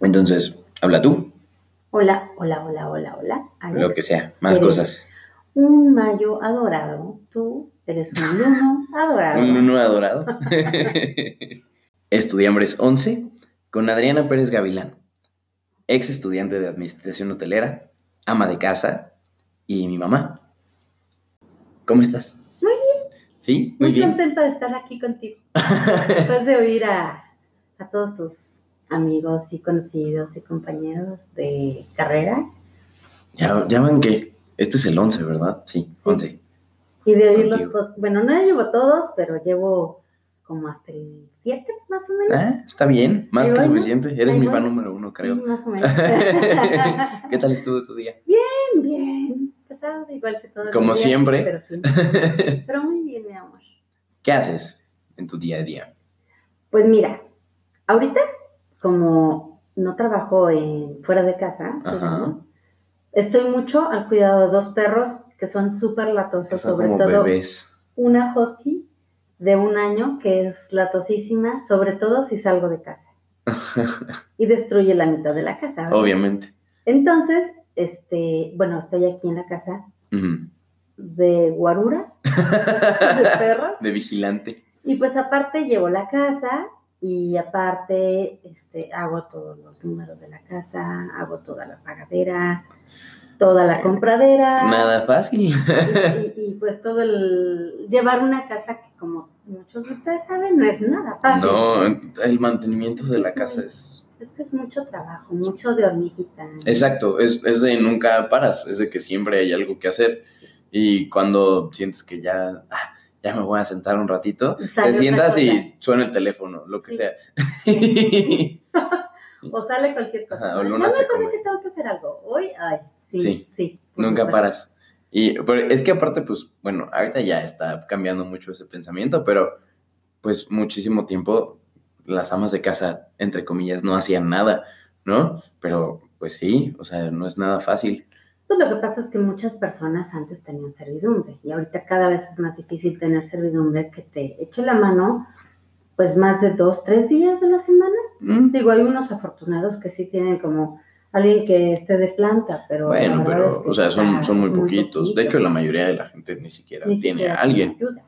Entonces, habla tú, Hola, hola, hola, hola, hola. Alex. lo que sea, más cosas. Un mayo adorado. Tú eres un luno adorado. Un uno adorado. Estudiambres 11 con Adriana Pérez Gavilán, ex estudiante de administración hotelera, ama de casa y mi mamá. ¿Cómo estás? Muy bien. ¿Sí? Muy, Muy bien. contenta de estar aquí contigo. Después de oír a, a todos tus amigos y conocidos y compañeros de carrera ya, ya van que este es el 11, ¿verdad? Sí, Sí. 11. y de oír los posts. Bueno, no llevo todos, pero llevo como hasta el 7 más o menos. Ah, está bien, más que suficiente. Eres mi fan número uno, creo. Sí, más o menos. ¿Qué tal estuvo tu día? bien, bien. Pesado, igual que todos los Como días, siempre. Pero, sí. pero muy bien, mi amor. ¿Qué haces en tu día a día? Pues mira, ahorita, como no trabajo en, fuera de casa, digamos, estoy mucho al cuidado de dos perros que son súper latosos, Son sobre como todo bebés. una husky de un año que es latosísima, sobre todo si salgo de casa y destruye la mitad de la casa. ¿verdad? Obviamente. Entonces, este, bueno, estoy aquí en la casa de guarura, de perros. De vigilante. Y pues aparte llevo la casa y aparte este, hago todos los números de la casa, hago toda la pagadera, toda la compradera. Nada fácil. Y, y- y, pues todo el... Llevar una casa que como muchos de ustedes saben no es nada fácil. No, el mantenimiento de la Sí, casa es... Es que es mucho trabajo, mucho de hormiguita. Exacto, es, es de nunca paras, es de que siempre hay algo que hacer. Sí. Y cuando sientes que ya, ah, ya me voy a sentar un ratito, te sientas y suena el teléfono, lo que Sí. sea. Sí, O sale cualquier cosa. Ajá, o ¿no? Luna ya se me come. que tengo que hacer algo. Hoy, ay, sí, Sí. Nunca supuesto. paras. Y pero es que aparte, pues, bueno, ahorita ya está cambiando mucho ese pensamiento, pero pues muchísimo tiempo las amas de casa, entre comillas, no hacían nada, ¿no? Pero pues sí, o sea, no es nada fácil. Pues lo que pasa es que muchas personas antes tenían servidumbre y ahorita cada vez es más difícil tener servidumbre que te eche la mano pues más de dos, tres días de la semana. Mm, Digo, hay unos afortunados que sí tienen como alguien que esté de planta, pero... Bueno, pero, es que o sea, son, muy poquitos. De hecho, la mayoría de la gente ni siquiera Ni tiene siquiera a alguien. ayuda.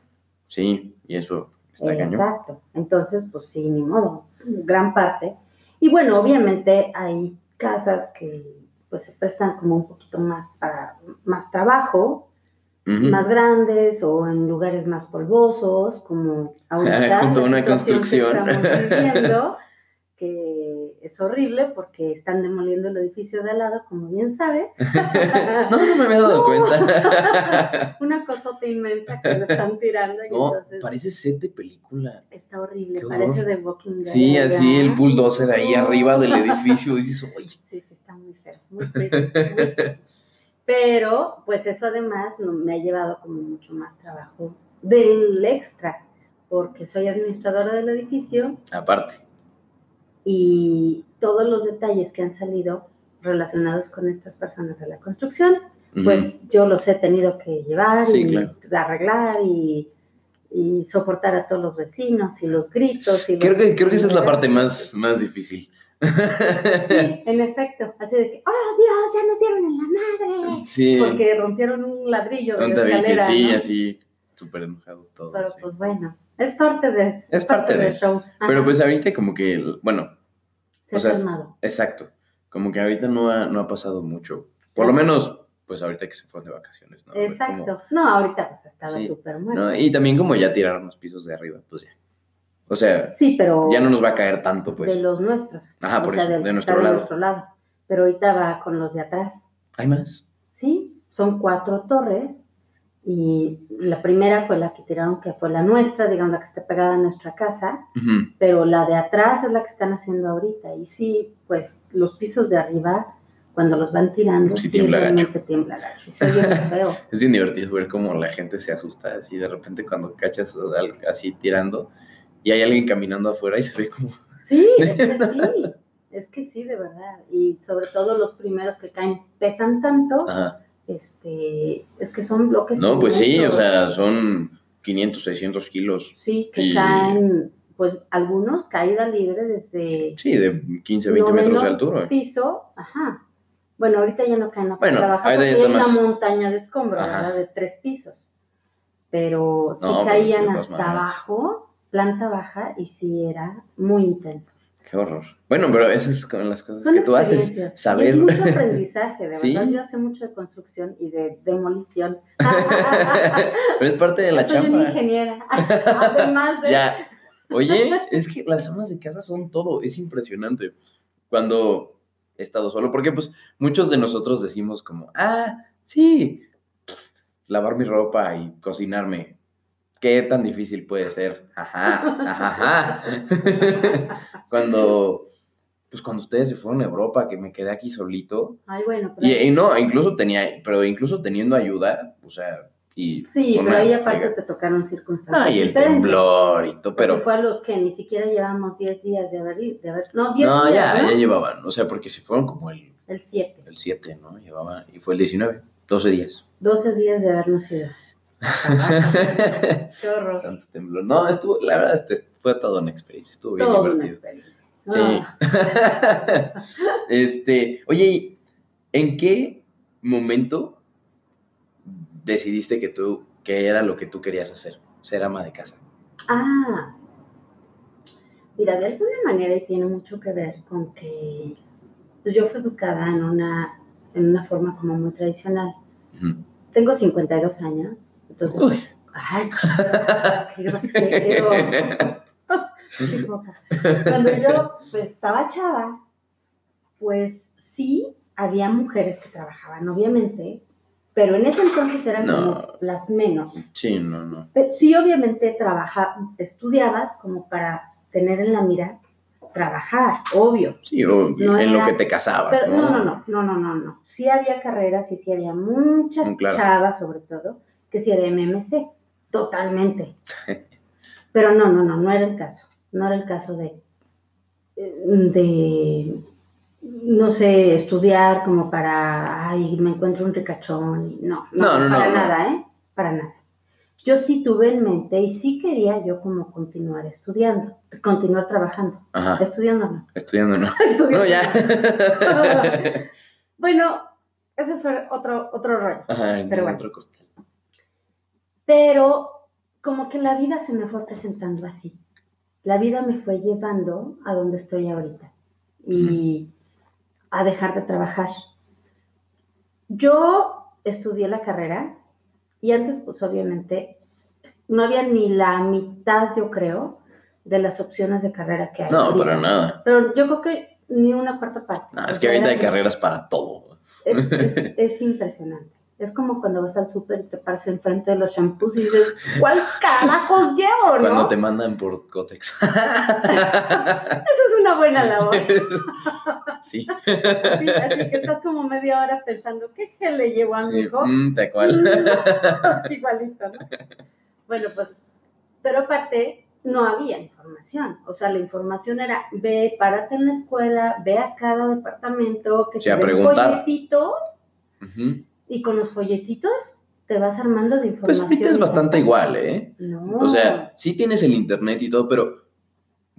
Sí, y eso está cañón. Exacto. Entonces, pues sí, ni modo, gran parte. Y bueno, obviamente hay casas que pues se prestan como un poquito más para más trabajo, más grandes o en lugares más polvosos, como ahorita Junto a una que construcción. estamos viviendo, que es horrible porque están demoliendo el edificio de al lado, como bien sabes. no, no me había dado cuenta. una cosota inmensa que le están tirando y no, entonces parece set de película. está horrible, Qué parece de Walking Dead. Sí, así el bulldozer ahí arriba del edificio. Y dices, oye. Sí, sí, está muy feo, muy feo, muy feo. Pero, pues eso además no- me ha llevado como mucho más trabajo del extra, porque soy administradora del edificio Aparte. Y todos los detalles que han salido relacionados con estas personas de la construcción, pues yo los he tenido que llevar Sí, y claro. arreglar y, y soportar a todos los vecinos y los gritos. Y creo, los que, creo que esa es la parte más, más difícil. Sí, en efecto, así de que, ¡oh Dios, ya nos dieron en la madre! Sí. Porque rompieron un ladrillo de que escalera, sí, ¿no? así, súper enojados todos. Pero sí. pues bueno, es parte de, Es parte de. del show. Pero pues ahorita como que, bueno, se o sea, ha calmado. exacto. Como que ahorita no ha, no ha pasado mucho. Por lo menos, pues ahorita que se fueron de vacaciones, ¿no? Exacto. Como- No, ahorita pues estaba Sí. súper ¿no? muerto. Y también como ya tiraron los pisos de arriba, pues ya. O sea, sí, pero ya no nos va a caer tanto, pues. de los nuestros. Ajá, por o sea, eso, del de nuestro lado. de nuestro lado. Pero ahorita va con los de atrás. ¿Hay más? Sí, son cuatro torres y la primera fue la que tiraron, que fue la nuestra, digamos, la que está pegada a nuestra casa, Ujú. pero la de atrás es la que están haciendo ahorita. Y sí, pues los pisos de arriba, cuando los van tirando, Sí sí, tiembla gacho. realmente tiembla gacho. Y se oye muy feo. Es bien divertido ver cómo la gente se asusta así de repente cuando cachas así tirando y hay alguien caminando afuera y se ve como... Sí, es que sí, es que sí, de verdad. Y sobre todo los primeros que caen pesan tanto, Ajá. Este, es que son bloques. No, pues sí, o sea, son 500, 600 kilos. Sí, que y- caen pues algunos caída libre desde Sí, de 15, 20 metros de altura. piso, ajá. Bueno, ahorita ya no caen la Bueno, baja ya una montaña de escombros. ¿verdad? De tres pisos. Pero sí No, pero caían hasta abajo, planta baja, y sí era muy intenso. Qué horror. Bueno, pero esas es con las cosas Son que tú haces. Y Saber. es mucho aprendizaje, de Sí. verdad. Yo sé mucho de construcción y de demolición. pero es parte de la Soy una chamba. ingeniera. Además de. Ya. Oye, es que las amas de casa son todo, es impresionante. Cuando he estado solo, porque pues muchos de nosotros decimos como, ah, sí, lavar mi ropa y cocinarme. ¿Qué tan difícil puede ser? Ajá, ajá, ajá. cuando, pues cuando ustedes se fueron a Europa, que me quedé aquí solito, Ay, bueno, pero. y, y no, incluso tenía, pero incluso teniendo ayuda, o sea, y... sí, pero ahí aparte te tocaron circunstancias. Ah, y el temblor y todo, pero... fue a los que ni siquiera llevamos 10 días de haber ido. De haber, no, 10 No, días. ya, ¿no? ya llevaban, o sea, porque si fueron como el, El 7. el 7, ¿no? Llevaban, y fue el 19, 12 días. 12 días de habernos ido. Qué horror. No, estuvo, la verdad, este, fue toda una experiencia, estuvo bien una divertido. experiencia. Sí. Ah, este, oye, ¿y ¿en qué momento decidiste que tú, que era lo que tú querías hacer? Ser ama de casa. Ah, mira, de alguna manera y tiene mucho que ver con que pues, yo fui educada en una, en una forma como muy tradicional. Ujú. Tengo 52 años, entonces, Uy. ay, qué grosero. Cuando yo pues estaba chava, pues sí había mujeres que trabajaban, obviamente, pero en ese entonces eran No. como las menos. Sí, no, no. Sí, obviamente trabaja, estudiabas como para tener en la mira trabajar, obvio. Sí, o No en lo que te casabas, Pero ¿no? no, no, no, no, no, no. Sí había carreras y sí había muchas Mm, claro. chavas, sobre todo, que sí era MMC, totalmente. Pero no, no, no, no era el caso. No era el caso de, de, no sé, estudiar como para, ay, me encuentro un ricachón. No, no, No, no, para no, no. nada, ¿eh? Para nada. Yo sí tuve en mente y sí quería yo como continuar estudiando, continuar trabajando, Ajá, estudiando no. estudiando, ¿no? Estudiando. No, ya. Bueno, ese es otro, otro rollo. Ajá, Pero bueno. otro costal. Pero como que la vida se me fue presentando así. La vida me fue llevando a donde estoy ahorita y a dejar de trabajar. Yo estudié la carrera y antes, pues obviamente, no había ni la mitad, yo creo, de las opciones de carrera que hay. No, ahorita. para nada. Pero yo creo que ni una cuarta parte. No, es que ahorita hay carreras para todo. es, es, es impresionante. Es como cuando vas al súper y te paras enfrente de los shampoos y dices, ¿cuál carajos llevo, no? Cuando te mandan por Cotex. Esa es una buena labor. sí. Así, así que estás como media hora pensando, ¿qué gel le llevo a mi hijo? Mm, tal cual. Igualito, ¿no? Bueno, pues, pero aparte no había información. O sea, la información era, ve, párate en la escuela, ve a cada departamento, que Sí, te den folletitos Ujú. Y con los folletitos te vas armando de Pues información. ahorita es bastante igual, ¿eh? No. O sea, sí tienes el internet y todo, pero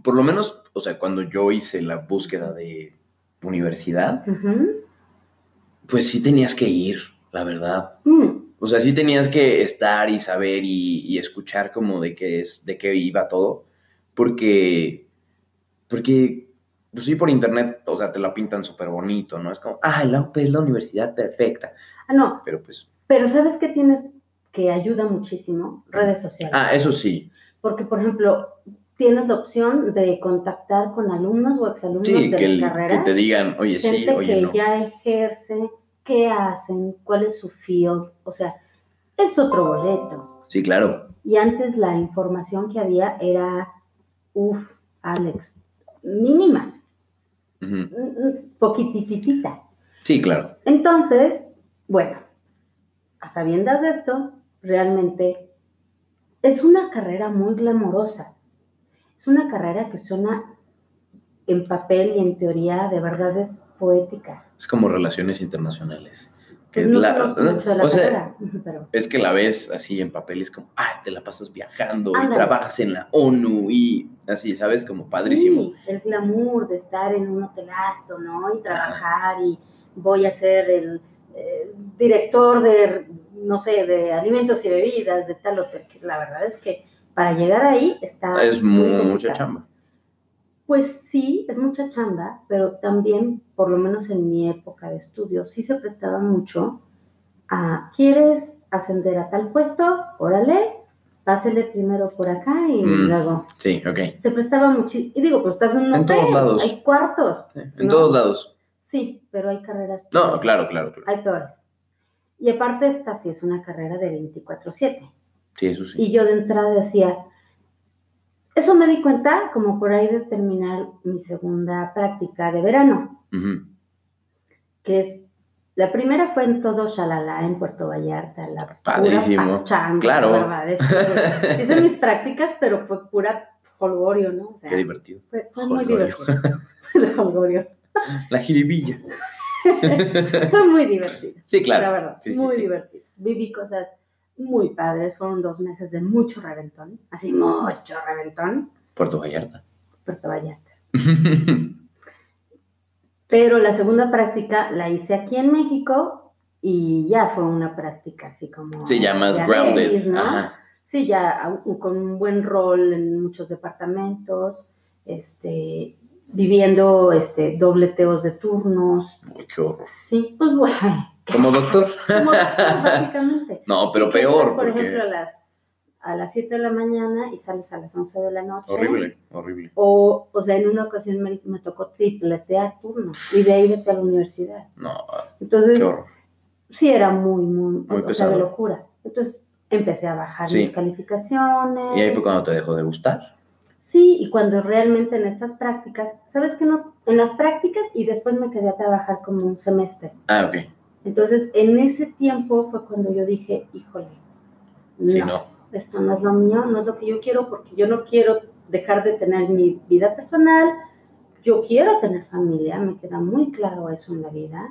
por lo menos, o sea, cuando yo hice la búsqueda de universidad, pues sí tenías que ir, la verdad. Mm, O sea, sí tenías que estar y saber y, y escuchar como de qué es, de qué iba todo, porque, porque, pues sí, por internet, o sea, te la pintan súper bonito, ¿no? Es como, ah, la UP es la universidad perfecta, Ah, no, pero pues, pero ¿sabes qué tienes que ayuda muchísimo? Redes sociales. ah, eso sí, Porque, por ejemplo, tienes la opción de contactar con alumnos o exalumnos sí, de que, las el- que carreras. te digan, oye, sí, gente oye, que no. ya ejerce, qué hacen, cuál es su field. O sea, es otro boleto. Sí, claro. Y antes la información que había era, uff, Alex, mínima, Poquititita. Sí, claro. Entonces, bueno, a sabiendas de esto, realmente es una carrera muy glamorosa. Es una carrera que suena en papel y en teoría de verdad es poética. Es como relaciones internacionales. Que es no la- conozco mucho de la o sea, carrera, pero Es que la ves así en papel y es como, ah, te la pasas viajando y trabajas en la ONU y así, ¿sabes? Como padrísimo. Sí, el glamour de estar en un hotelazo, ¿no? Y trabajar y voy a ser el eh, director de, no sé, de alimentos y bebidas de tal hotel. que La verdad es que para llegar ahí está... es muy mu- mucha chamba. Pues sí, es mucha chamba, pero también, por lo menos en mi época de estudio, sí se prestaba mucho a, ¿quieres ascender a tal puesto? Órale, pásele primero por acá y Mm. luego... Sí, ok. Se prestaba mucho, y digo, pues estás en un En hotel, todos lados. hay cuartos, En No. todos lados. sí, pero hay carreras No, claro, claro, claro. Hay peores. Y aparte esta sí es una carrera de 24/7. Sí, eso sí. Y yo de entrada decía, eso me di cuenta como por ahí de terminar mi segunda práctica de verano, que es, la primera fue en todo Shalala, en Puerto Vallarta, la Padrísimo. pura Claro. la verdad, es que hice mis prácticas, pero fue pura holgorio, ¿no? O sea, Qué divertido. fue, fue muy divertido. De holgorio. La jiribilla. Fue muy divertido. Sí, claro. La verdad, Sí, sí, muy sí. divertido. Viví cosas muy padres. Fueron dos meses de mucho reventón. Así, mucho reventón. Puerto Vallarta. Puerto Vallarta. Pero la segunda práctica la hice aquí en México y ya fue una práctica así como... sí, ya más de grounded. ¿no? Ajá. Sí, ya con un buen rol en muchos departamentos, este, viviendo este, dobleteos de turnos. Uy, qué horror. Sí, pues bueno, Como doctor. como doctor, básicamente. No, pero peor, entras, por porque... ejemplo, a las, a las 7 de la mañana y sales a las 11 de la noche. Horrible, horrible. O, o sea, en una ocasión me, me tocó tripletear turnos y de ahí vete a la universidad. No, Entonces, qué horror. sí era muy, muy, Muy o sea, de pesado. locura. Entonces, empecé a bajar Sí. mis calificaciones. Y ahí fue cuando te dejó de gustar. Sí, y cuando realmente en estas prácticas, ¿sabes qué no? En las prácticas y después me quedé a trabajar como un semestre. Ah, ok. Entonces, en ese tiempo fue cuando yo dije, híjole, no, Sí, no. esto no es lo mío, no es lo que yo quiero, porque yo no quiero dejar de tener mi vida personal, yo quiero tener familia, me queda muy claro eso en la vida,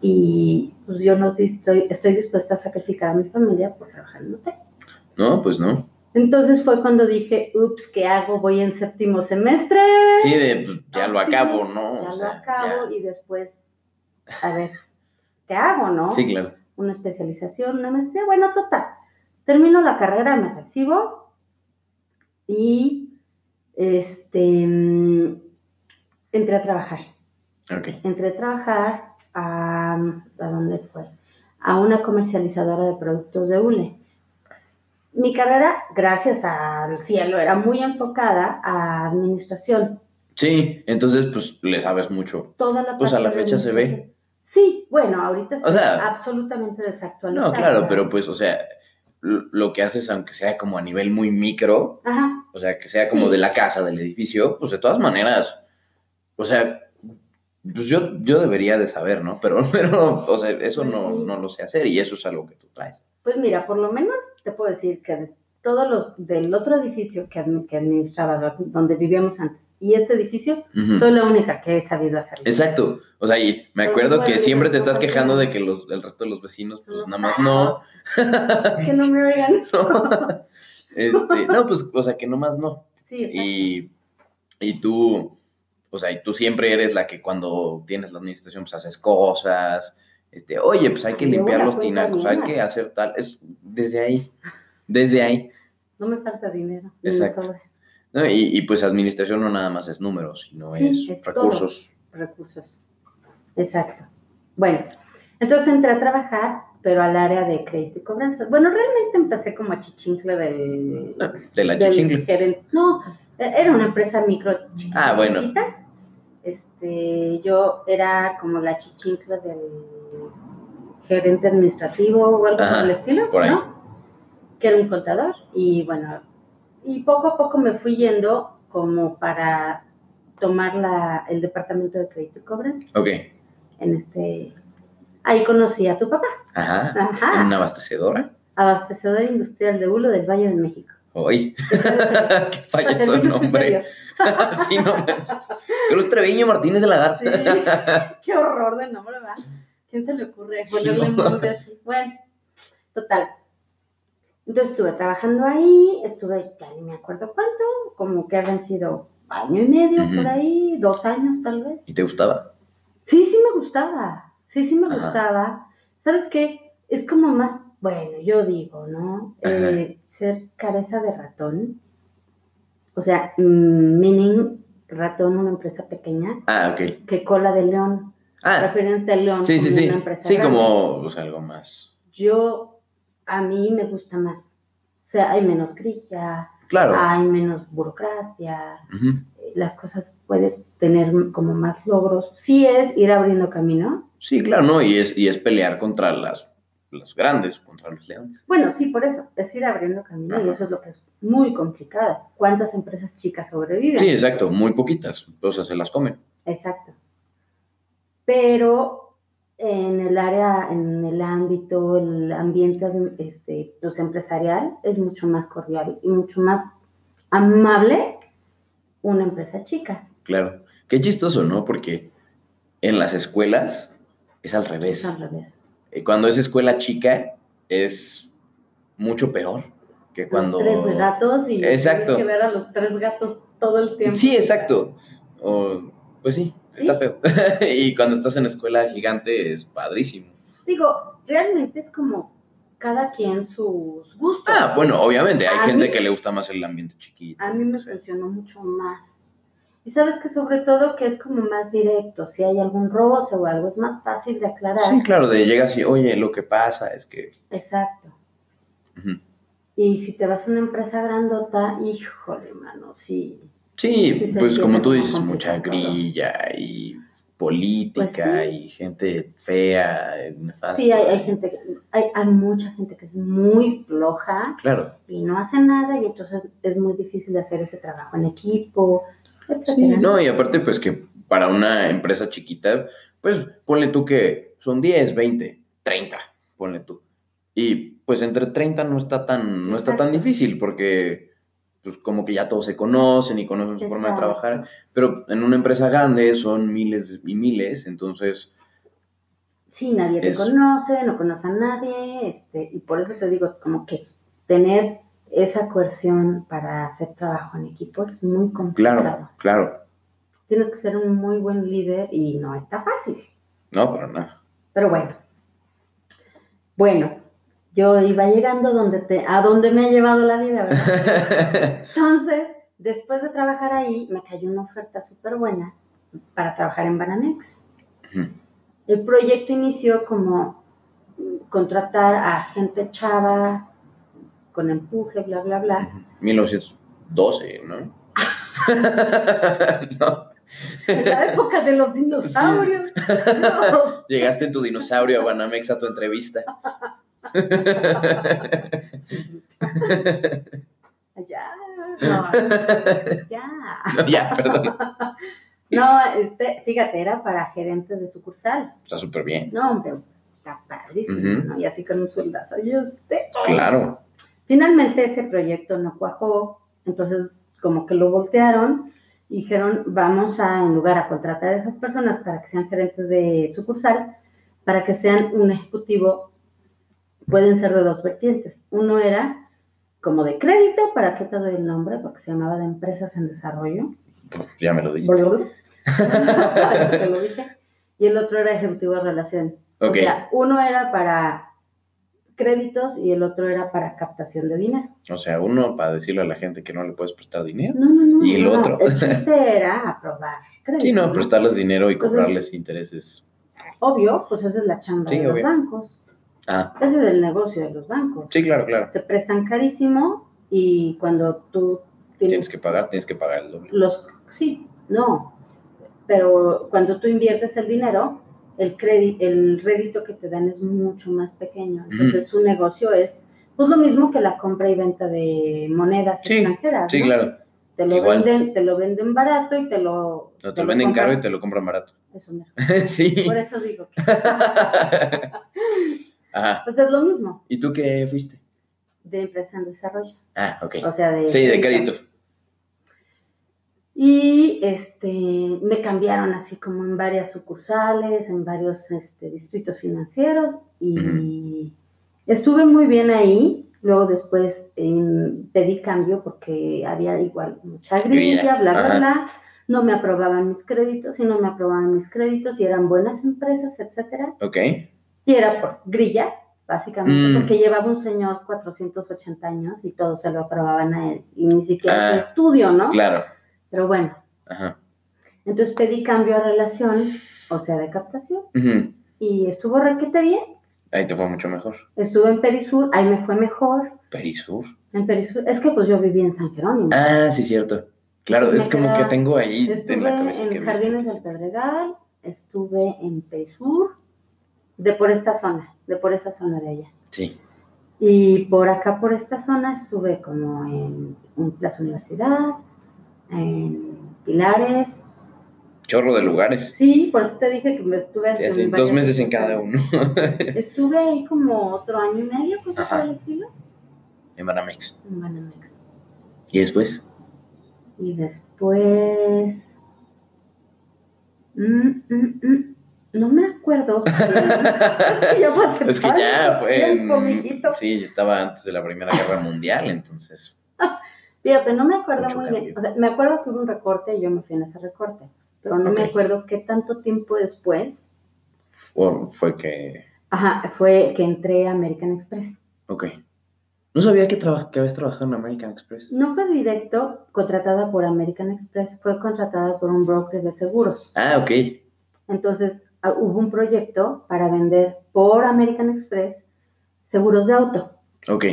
y pues yo no estoy, estoy dispuesta a sacrificar a mi familia por trabajar en hotel. No, pues no. Entonces fue cuando dije, ups, ¿qué hago? Voy en séptimo semestre. Sí, de pues, ya lo Ah, acabo, ¿no? Ya O lo acabo ya. y después, a ver, ¿qué hago, no? Sí, claro. Una especialización, una maestría, bueno, total. Termino la carrera, me recibo y este, mm, entré a trabajar. Ok. Entré a trabajar a, ¿a dónde fue? A una comercializadora de productos de hule. Mi carrera, gracias al cielo, era muy enfocada a administración. Sí, entonces pues le sabes mucho. Toda la Pues a la fecha se ve. Sí, bueno, ahorita está O sea, absolutamente desactualizada. No, claro, pero pues, o sea, lo que haces, aunque sea como a nivel muy micro, Ajá, o sea, que sea como Sí. de la casa, del edificio, pues de todas maneras, o sea, pues yo, yo debería de saber, ¿no? Pero, pero o sea, eso Pues no, sí. no lo sé hacer y eso es algo que tú traes. Pues mira, por lo menos te puedo decir que todos los del otro edificio que, admi- que administraba, do- donde vivíamos antes, y este edificio, Ujú. soy la única que he sabido hacerlo. Exacto. O sea, y me acuerdo que siempre te estás quejando de que los, el resto de los vecinos, pues nada más no. Que no me oigan. No. Este, no, pues, o sea, que nomás no. Sí, exacto. Y, y tú, o sea, y tú siempre eres la que cuando tienes la administración, pues haces cosas. Este, oye, pues hay que limpiar los tinacos, hay que hacer tal. Es desde ahí, desde ahí. No me falta dinero. Exacto. ¿no? Y, y pues administración no nada más es números, sino Sí, es, es todo. recursos. recursos. Exacto. Bueno, entonces entré a trabajar, pero al área de crédito y cobranza. Bueno, realmente empecé como del, De la del chichingle. gerente. No, e- era una empresa micro. Ah, bueno. Este, yo era como la chichincle del gerente administrativo o algo por el estilo, por ahí. ¿no? Que era un contador. Y bueno, y poco a poco me fui yendo como para tomar la, el departamento de crédito y cobranza Ok. en este ahí conocí a tu papá Ajá. Ajá. ¿En una abastecedora? abastecedor industrial de Hulo del Valle de México Hoy. El- Qué falloso Servicios nombre. Sí, no manches. Cruz Treviño Martínez de la Garza. Sí. qué horror de nombre va quién se le ocurre Sí, ponerle ¿no? nombre así? Bueno, total. Entonces estuve trabajando ahí, estuve, ya ni me acuerdo cuánto, como que habían sido año y medio por ahí, dos años tal vez. ¿Y te gustaba? Sí, sí me gustaba, sí, sí me Ajá. gustaba. ¿Sabes qué? Es como más, bueno, yo digo, ¿no? Eh, ser cabeza de ratón, o sea, mm, meaning ratón, una empresa pequeña, Ah, ok. que cola de león, Ah, referente al león sí, sí, como sí. una empresa Sí, grande. como o sea, algo más. Yo, a mí me gusta más. O sea, hay menos grilla, Claro. hay menos burocracia, eh, las cosas puedes tener como más logros. Sí es ir abriendo camino. Sí, claro, no, y es, y es pelear contra las, los grandes, contra los leones. Bueno, sí, por eso, es ir abriendo camino y eso es lo que es muy complicado. ¿Cuántas empresas chicas sobreviven? Sí, exacto, muy poquitas, o sea, se las comen. Exacto. Pero en el área, en el ámbito, el ambiente este, pues, empresarial es mucho más cordial y mucho más amable una empresa chica. Claro. Qué chistoso, ¿no? Porque en las escuelas es al Es revés. al revés. Eh, Cuando es escuela chica es mucho peor que cuando... Los tres gatos y Exacto. tienes que ver a los tres gatos todo el tiempo. Sí, exacto. O, pues sí, Sí. está feo. y cuando estás en escuela gigante es padrísimo. Digo, realmente es como cada quien sus gustos. Ah, bueno, obviamente, hay A gente mí- que le gusta más el ambiente chiquito. A mí me funcionó mucho más. Y sabes que sobre todo que es como más directo, si hay algún roce o algo, es más fácil de aclarar. Sí, claro, de llegas y, oye, lo que pasa es que... Exacto. Y si te vas a una empresa grandota, híjole, mano, sí. Sí, pues como tú dices, mucha grilla y política Pues sí. y gente fea, nefasta. Sí, hay, hay gente, hay, hay mucha gente que es muy floja Claro. y no hace nada y entonces es muy difícil de hacer ese trabajo en equipo, etcétera. Sí, no, y aparte, pues que para una empresa chiquita, pues ponle tú que son 10, 20, 30, ponle tú. Y pues entre 30 no está tan, no está tan difícil porque pues como que ya todos se conocen y conocen su forma de trabajar, pero en una empresa grande son miles y miles, entonces, Sí, nadie te Es- conoce, no conoce a nadie, este, y por eso te digo, como que tener esa coerción para hacer trabajo en equipo es muy complicado. claro, claro, Tienes que ser un muy buen líder y no está fácil. no, para nada. Pero bueno. Bueno, yo iba llegando donde te, a donde me ha llevado la vida, ¿verdad? Entonces, después de trabajar ahí, me cayó una oferta súper buena para trabajar en Banamex. El proyecto inició como contratar a gente chava, con empuje, bla, bla, bla. 1912, ¿no? no. En la época de los dinosaurios. No. Llegaste en tu dinosaurio a Banamex a tu entrevista. Ya, no, ya. No, ya, perdón. No, este, fíjate, era para gerentes de sucursal. Está súper bien. No, hombre, está padrísimo. ¿no? Y así con un sueldazo, yo sé. Claro. Finalmente ese proyecto no cuajó, entonces como que lo voltearon y dijeron, vamos a, en lugar a contratar a esas personas para que sean gerentes de sucursal, para que sean un ejecutivo, pueden ser de dos vertientes. Uno era como de crédito, ¿para qué te doy el nombre? Porque se llamaba de empresas en desarrollo. Pues ya me lo diste. Boludo. Te lo dije. Y el otro era ejecutivo de relación. O sea, uno era para créditos y el otro era para captación de dinero. O sea, uno para decirle a la gente que no le puedes prestar dinero. No, no, no. ¿Y el no. otro? El chiste era aprobar créditos. Sí, no, prestarles dinero y Entonces- cobrarles intereses. Obvio, pues esa es la chamba Sí, de los obvio. bancos. Ah, Ese es el negocio de los bancos. sí, claro, claro. Te prestan carísimo y cuando tú tienes Tienes que pagar, tienes que pagar el doble. los sí, no. Pero cuando tú inviertes el dinero, el crédito, el rédito que te dan es mucho más pequeño. Entonces su negocio es pues lo mismo que la compra y venta de monedas Sí, extranjeras. Sí, ¿no? claro. Te lo igual. venden, te lo venden barato y te lo No, te lo venden compran- caro y te lo compran barato. Eso mero. sí. Por eso digo que Ajá. pues es lo mismo ¿Y tú qué fuiste? de empresa en desarrollo. Ah, ok. O sea, de Sí, de crédito. Y este, me cambiaron así como en varias sucursales, en varios este, distritos financieros y estuve muy bien ahí. Luego después pedí cambio porque había igual mucha grilla, bla, bla, bla. No me aprobaban mis créditos y no me aprobaban mis créditos y eran buenas empresas, etcétera. Ok. Y era por grilla, básicamente, Mm. porque llevaba un señor 480 años y todo se lo aprobaban a él. Y ni siquiera Ah, estudio, ¿no? Claro. Pero bueno, Ajá. entonces pedí cambio a relación, o sea, de captación, Ujú. y estuvo requete bien. Ahí te fue mucho mejor. Estuve en Perisur, ahí me fue mejor. Perisur. En Perisur, es que pues yo viví en San Jerónimo. Ah, sí, cierto. Claro, es como queda- que tengo ahí en la cabeza en Jardines del. Pedregal, estuve en Perisur, de por esta zona, de por esa zona de allá. Sí. Y por acá, por esta zona, estuve como en, en Plaza Universidad, en Pilares. Chorro de lugares. Sí, por eso te dije que me estuve Sí, dos meses en cada uno. Estuve ahí como otro año y medio, Ajá. por el estilo, en Banamex. en Banamex. ¿Y después? Y después... Mm, mm, mm, No me acuerdo. es que ya fue Es que ya tanto fue tiempo. Sí, estaba antes de la Primera Guerra Mundial, entonces... Fíjate, no me acuerdo Mucho muy cambio. bien. O sea, me acuerdo que hubo un recorte y yo me fui en ese recorte. Pero no me acuerdo qué tanto tiempo después. Fue, fue que... Ajá, fue que entré a American Express. Ok. No sabía que, traba- que habías trabajado en American Express. No fue directo contratada por American Express, fue contratada por un broker de seguros. Ah, ok. Entonces hubo un proyecto para vender por American Express seguros de auto Ok.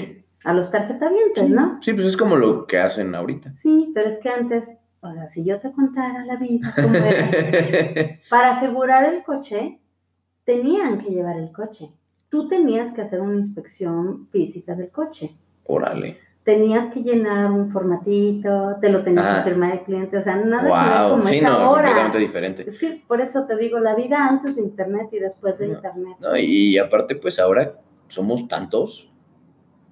a los tarjetavientes, ¿no? Sí, pues es como lo que hacen ahorita. Sí, pero es que antes, o sea, si yo te contara la vida, cómo era, para asegurar el coche, tenían que llevar el coche. Tú tenías que hacer una inspección física del coche. Órale. Tenías que llenar un formatito, te lo tenía Ajá. que firmar el cliente, o sea, nada Wow. como Sí, es no, ahora. completamente diferente. Es que por eso te digo, la vida antes de internet y después de No, internet. No, y aparte, pues ahora somos tantos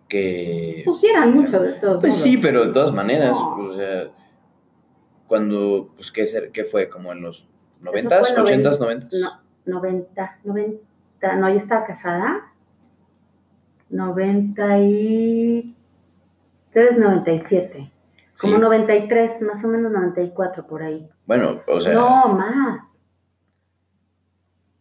que... Pues eran mucho de todos Pues modos. sí, pero de todas maneras, No. o sea, cuando, pues, ¿qué, ser- qué fue? ¿Como en los Eso 90s, fue noven- 80s, 90s? No, 90, 90, no, ya estaba casada. 93, 97. Como Sí. 93, más o menos 94 por ahí. Bueno, o sea, no, más.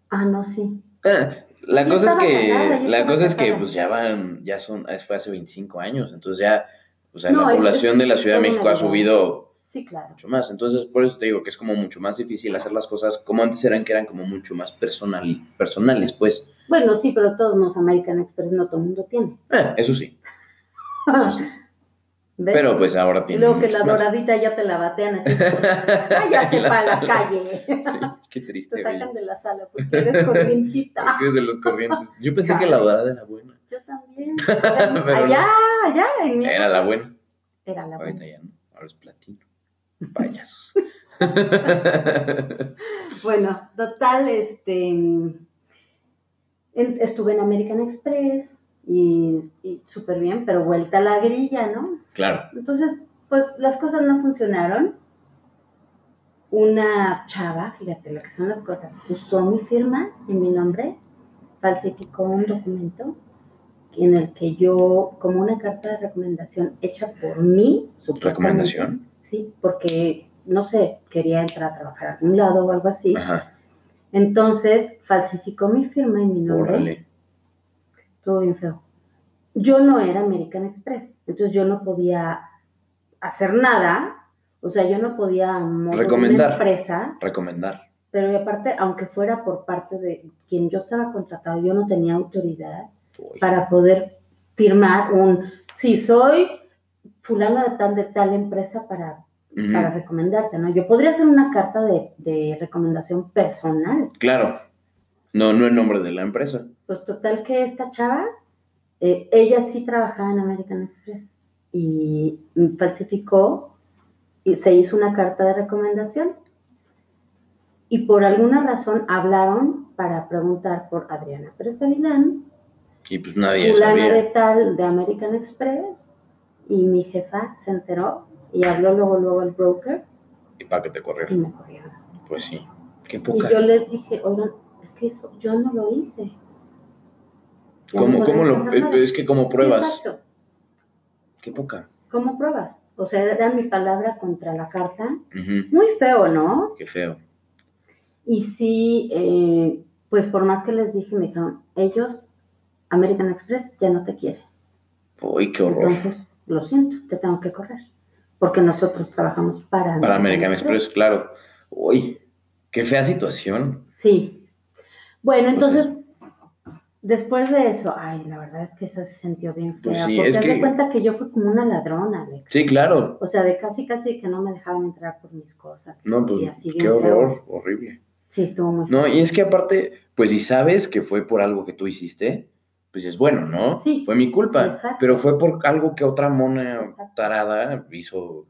Ah, no, sí. ah, la Yo cosa es que, casada, la cosa es que, pues, ya van, ya son, fue hace 25 años, entonces ya, o sea, No, la población de la Ciudad de México ha subido Sí, claro. mucho más, entonces por eso te digo que es como mucho más difícil hacer las cosas como antes eran, que eran como mucho más personal, personales, pues, Bueno, sí, pero todos los American Express no todo el mundo tiene. Ah, eso sí, eso sí. ¿Ves? pero pues ahora tiene luego que la más. doradita ya te la batean así. Váyase para la calle. Sí, qué Te triste, oye. sacan de la sala porque eres corrientita. Porque es de los corrientes. Yo pensé que la dorada era buena. Yo también. O sea, Pero allá, allá, en mi Era la buena. Era la Ahorita buena. ya no. Ahora es platino. Payasos. Bueno, total, este. estuve en American Express y, y súper bien, pero vuelta a la grilla, ¿no? claro. Entonces, pues las cosas no funcionaron. Una chava, fíjate lo que son las cosas, usó mi firma en mi nombre, falsificó un documento en el que yo, como una carta de recomendación hecha por mí, ¿Recomendación? Sí, porque, no sé, quería entrar a trabajar a algún lado o algo así. Ajá. Entonces, falsificó mi firma en mi nombre Órale. Todo bien feo. Yo no era American Express, entonces yo no podía hacer nada, o sea, yo no podía mover una Recomendar. empresa, Recomendar. pero aparte, aunque fuera por parte de quien yo estaba contratado, yo no tenía autoridad Uy. para poder firmar un, sí, soy fulano de tal, de tal empresa para, para recomendarte, ¿no? Yo podría hacer una carta de, de recomendación personal, Claro. No, no en nombre de la empresa. Pues total que esta chava, eh, ella sí trabajaba en American Express y falsificó y se hizo una carta de recomendación. Y por alguna razón hablaron para preguntar por Adriana Pérez Gavilán, Y pues nadie fulana de sabía. tal de American Express, y mi jefa se enteró y habló luego luego al broker Y para que te y corrieran. me corrieron. Pues sí. Qué Y poca. yo les dije, oigan, es que eso, yo no lo hice. ¿Cómo, cómo lo, eh, es que como Sí, pruebas? exacto. Qué poca. ¿Cómo pruebas? O sea, era mi palabra contra la carta. Muy feo, ¿no? Qué feo. Y sí, eh, pues por más que les dije, me dijeron, ellos, American Express, ya no te quiere. Uy, qué horror. Entonces, lo siento, te tengo que correr. Porque nosotros trabajamos para Para American Express, claro. Uy, qué fea situación. Sí. Bueno, entonces, después de eso, ay, la verdad es que eso se sintió bien fea. Pues sí, porque es haz que- de cuenta que yo fui como una ladrona, Alex. Sí, claro. O sea, de casi, casi que no me dejaban entrar por mis cosas. No, pues así qué feo. horror, horrible. Sí, estuvo muy feo. No, y es que aparte, pues si sabes que fue por algo que tú hiciste, pues es bueno, ¿no? Sí, Fue mi culpa. exacto. Pero fue por algo que otra mona Exacto. tarada hizo,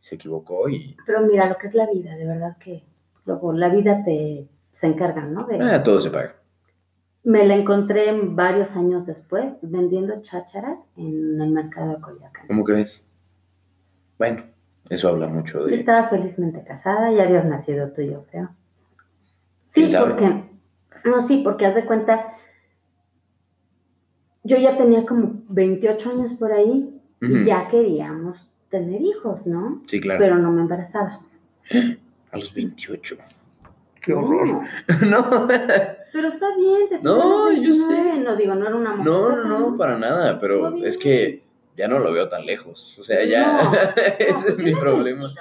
se equivocó y Pero mira, lo que es la vida, de verdad que luego la vida te se encarga, ¿no? De, ah, todo se paga. Me la encontré varios años después vendiendo chácharas en el mercado de Coyoacán. ¿Cómo crees? Bueno, eso habla mucho Yo de... estaba felizmente casada, ya habías nacido tú y yo, creo. Sí, porque, no, sí, porque haz de cuenta, yo ya tenía como 28 años por ahí y ya queríamos tener hijos, ¿no? Sí, claro. Pero no me embarazaba. A los 28. Qué horror. No, No, pero está bien, te No, yo sé. 29, No, digo, no era una no, mujer. no, no, para nada, pero es que ya no lo veo tan lejos. O sea, ya, No, ese es mi problema.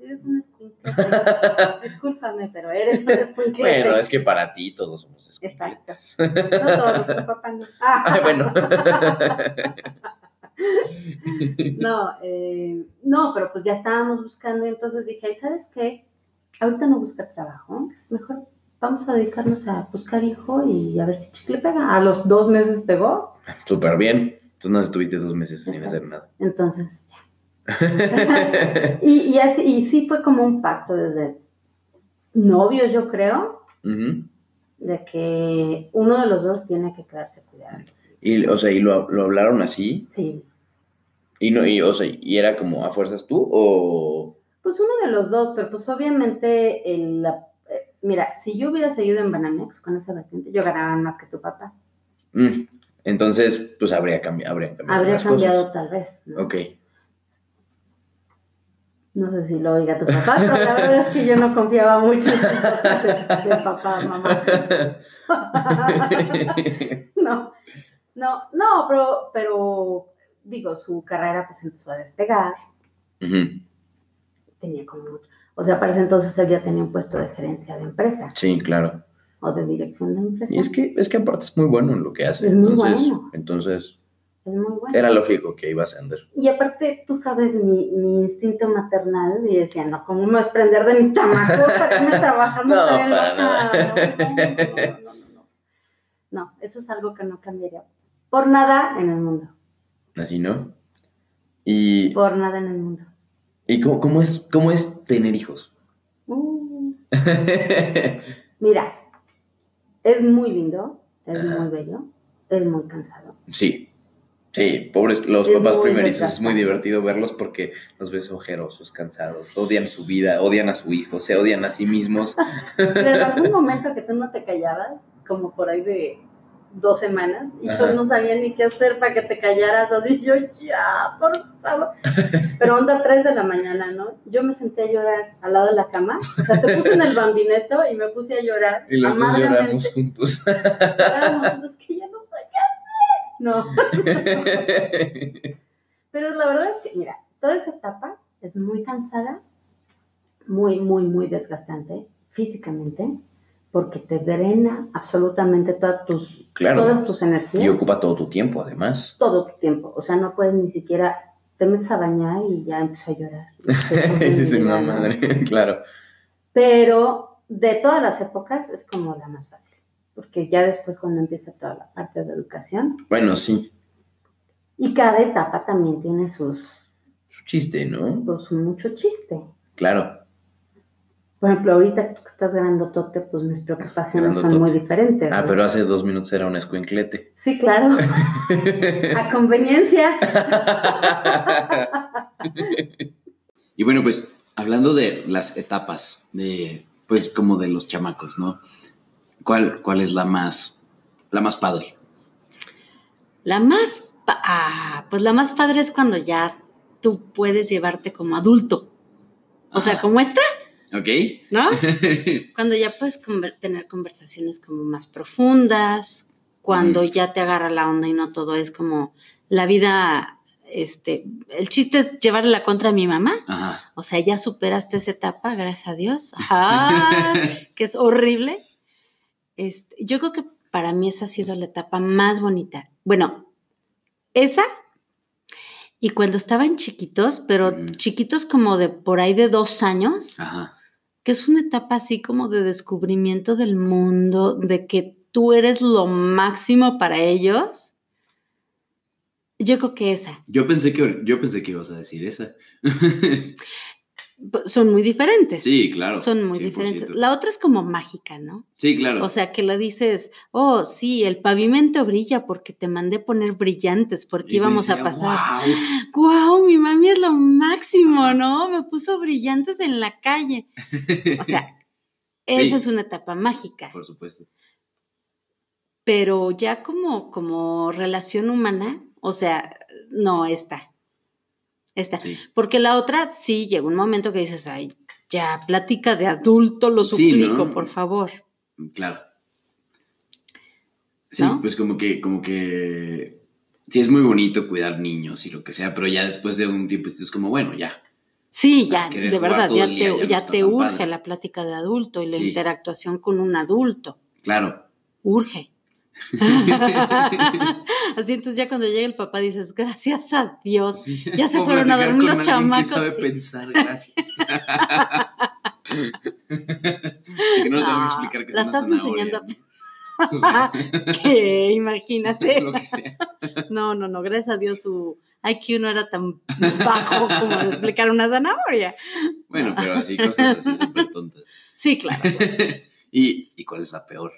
Eres un. Discúlpame, pero eres un escuincle. Bueno, es que para ti todos somos Exacto. escuincles. No todos, tu papá no. Ah. Ay, bueno. No, eh, no, pero pues ya estábamos buscando y entonces dije, "Ay, ¿sabes qué? Ahorita no buscar trabajo, mejor vamos a dedicarnos a buscar hijo y a ver si chicle pega. A los dos meses pegó, Súper bien. Tú no estuviste dos meses sin hacer nada. entonces ya. Y, y, así, y sí fue como un pacto desde novios, yo creo, de que uno de los dos tiene que quedarse a cuidar. Y, o sea, ¿y lo, lo hablaron así? Sí, Y, no, y, o sea, ¿y era como a fuerzas tú o...? Pues uno de los dos, pero pues obviamente, el, la- eh, mira, si yo hubiera seguido en Banamex con esa vertiente, yo ganaba más que tu papá. Mm, Entonces, pues habría cambiado, habría cambiado Habría cambiado tal vez. ¿no? Ok. No sé si lo oiga tu papá, pero la verdad es que yo no confiaba mucho en de, papá, mamá. no, no, no, pero, pero digo, su carrera pues empezó a despegar, Ujú, tenía como mucho. O sea, para ese entonces él ya tenía un puesto de gerencia de empresa Sí, claro. o de dirección de empresa. Y es que, es que aparte es muy bueno en lo que hace. Es muy entonces, bueno. entonces, Es muy bueno. era lógico que iba a ascender. Y aparte, tú sabes, mi, mi instinto maternal, y decía, no, ¿cómo me vas a prender de mis chamacos para irme a trabajar? No, para loca". nada. No, no, no, no, no, no. No, eso es algo que no cambiaría. Por nada en el mundo. Así, ¿no? Y, Por nada en el mundo. ¿Y cómo, cómo es, cómo es tener hijos? Uh, mira, es muy lindo, es muy bello, es muy cansado. sí. Sí, pobres los Es papás primerizos. Es muy divertido verlos porque los ves ojerosos, cansados, odian su vida, odian a su hijo, se odian a sí mismos. Pero en algún momento que tú no te callabas, como por ahí de dos semanas, y Ajá. yo no sabía ni qué hacer para que te callaras, así yo ya, por favor. Pero onda 3 de la mañana, ¿no? Yo me senté a llorar al lado de la cama, o sea, te puse en el bambineto y me puse a llorar. Y los dos lloramos juntos. Lloramos, es que ya no sé qué hacer. No, pero la verdad es que, mira, toda esa etapa es muy cansada, muy, muy, muy desgastante físicamente, porque te drena absolutamente todas tus, Claro. todas tus energías. y ocupa todo tu tiempo, además. todo tu tiempo. O sea, no puedes ni siquiera, te metes a bañar y ya empiezo a llorar. Sí, sí, madre, claro. Pero de todas las épocas es como la más fácil, porque ya después cuando empieza toda la parte de educación, Bueno, sí, y cada etapa también tiene sus, su chiste, ¿no? pues mucho chiste. Claro. Por ejemplo, ahorita tú que estás grandotote, pues mis preocupaciones son muy diferentes. Ah, ¿no? pero hace dos minutos era un escuinclete. Sí, claro, a conveniencia. y bueno, pues hablando de las etapas, de, pues como de los chamacos, ¿no? ¿Cuál, cuál es la más, la más padre? La más, ah, pues la más padre es cuando ya tú puedes llevarte como adulto. O sea, como esta. Ok. ¿No? cuando ya puedes tener conversaciones como más profundas, cuando ya te agarra la onda y no todo es como la vida, este, el chiste es llevarle la contra a mi mamá. Ajá. O sea, ya superaste esa etapa, gracias a Dios. Ajá, que es horrible. Este, yo creo que para mí esa ha sido la etapa más bonita. Bueno, esa y cuando estaban chiquitos, pero chiquitos como de por ahí de dos años, que es una etapa así como de descubrimiento del mundo, de que tú eres lo máximo para ellos. Yo creo que esa. Yo pensé que, yo pensé que ibas a decir esa. son muy diferentes. Sí, claro. Son muy diferentes. La otra es como mágica, ¿no? Sí, claro. O sea, que la dices, oh, sí, el pavimento brilla porque te mandé poner brillantes porque íbamos a pasar. Wow. wow, mi mami es lo máximo, ¿no? Me puso brillantes en la calle. O sea, esa es una etapa mágica. Por supuesto. Pero ya como, como relación humana, o sea, no está. Esta. Porque la otra, sí, llega un momento que dices, ay, ya, plática de adulto, lo suplico, por favor. Claro. Sí, pues como que, como que, sí es muy bonito cuidar niños y lo que sea, pero ya después de un tiempo es como, bueno, ya. Sí, ya, de verdad, ya te, ya, te urge la plática de adulto y la interactuación con un adulto. Claro. Urge. Así entonces ya cuando llega el papá dices, gracias a Dios, ya se fueron a dormir los chamacos. sabe pensar, gracias. que no, explicar que la estás enseñando a... que imagínate. Lo que sea. No, no, no, gracias a Dios su IQ no era tan bajo como explicar una zanahoria. Bueno, pero así, cosas así súper tontas. Sí, claro. ¿Y, ¿Y cuál es la peor?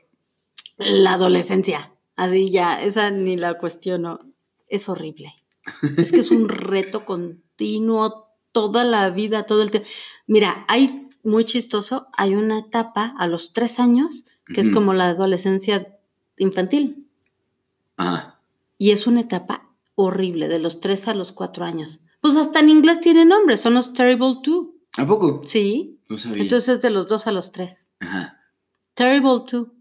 La adolescencia. Así ya, esa ni la cuestiono. Es horrible. Es que es un reto continuo toda la vida, todo el tiempo. Mira, hay muy chistoso, hay una etapa a los tres años que es como la adolescencia infantil. Ah. Y es una etapa horrible, de los tres a los cuatro años. Pues hasta en inglés tiene nombre, son los Terrible Two. ¿A poco? Sí. No sabía. Entonces es de los dos a los tres. Ajá. Terrible Two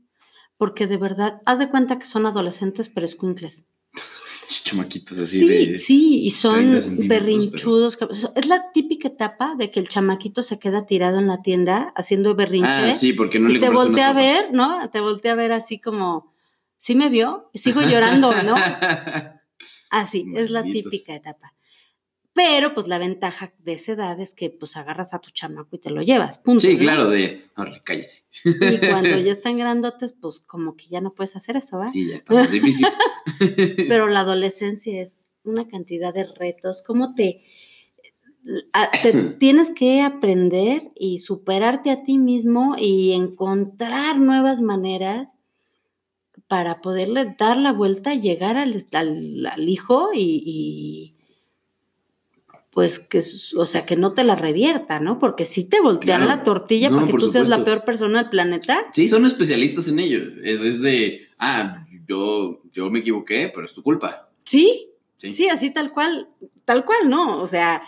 porque de verdad, haz de cuenta que son adolescentes pero escuincles. Chamaquitos así sí, de. Sí, y son berrinchudos. Es la típica etapa de que el chamaquito se queda tirado en la tienda haciendo berrinche. Ah, sí, porque no y te voltea a ver, ¿no? Te voltea a ver así como, ¿sí me vio? Sigo llorando, ¿no? Así, es la típica etapa. Pero pues la ventaja de esa edad es que pues agarras a tu chamaco y te lo llevas, punto. Sí, claro, de, ahora cállese. Y cuando ya están grandotes, pues como que ya no puedes hacer eso, ¿va? Sí, ya está más difícil. Pero la adolescencia es una cantidad de retos, ¿cómo te, te tienes que aprender y superarte a ti mismo y encontrar nuevas maneras para poderle dar la vuelta, llegar al, al, hijo y pues que, o sea, que no te la revierta, ¿no? Porque si te voltean la tortilla para que tú seas la peor persona del planeta. Sí, son especialistas en ello. Es de, ah, yo, yo me equivoqué, pero es tu culpa. Sí, sí, así tal cual, tal cual, ¿no? O sea,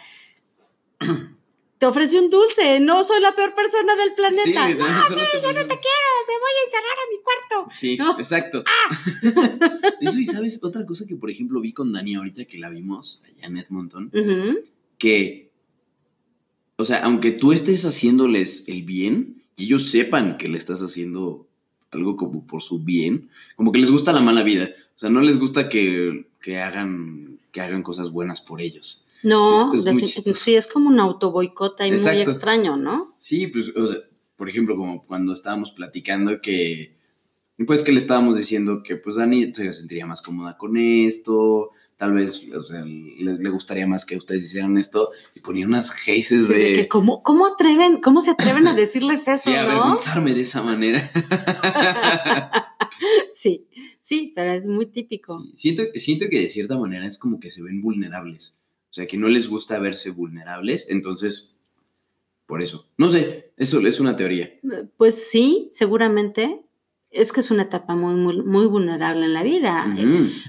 te ofrece un dulce, no soy la peor persona del planeta. Sí, ah, sí, yo no te quiero, me voy a encerrar a mi cuarto. Sí, exacto. ¡Ah! Eso, y sabes, otra cosa que, por ejemplo, vi con Dani ahorita que la vimos allá en Edmonton, que, o sea, aunque tú estés haciéndoles el bien y ellos sepan que le estás haciendo algo como por su bien, como que les gusta la mala vida. O sea, no les gusta que, hagan, que hagan cosas buenas por ellos. No, sí, es como un autoboicota y muy extraño, ¿no? Sí, pues, o sea, por ejemplo, como cuando estábamos platicando que, pues que le estábamos diciendo que pues Dani se sentiría más cómoda con esto, tal vez le, gustaría más que ustedes hicieran esto y ponía unas geises de... que ¿cómo, ¿Cómo atreven, cómo se atreven a decirles eso, sí, avergonzarme de esa manera. sí, sí, pero es muy típico. Siento, siento que de cierta manera es como que se ven vulnerables, o sea, que no les gusta verse vulnerables, entonces por eso. No sé, eso es una teoría. Pues sí, seguramente. Es que es una etapa muy, muy, muy vulnerable en la vida.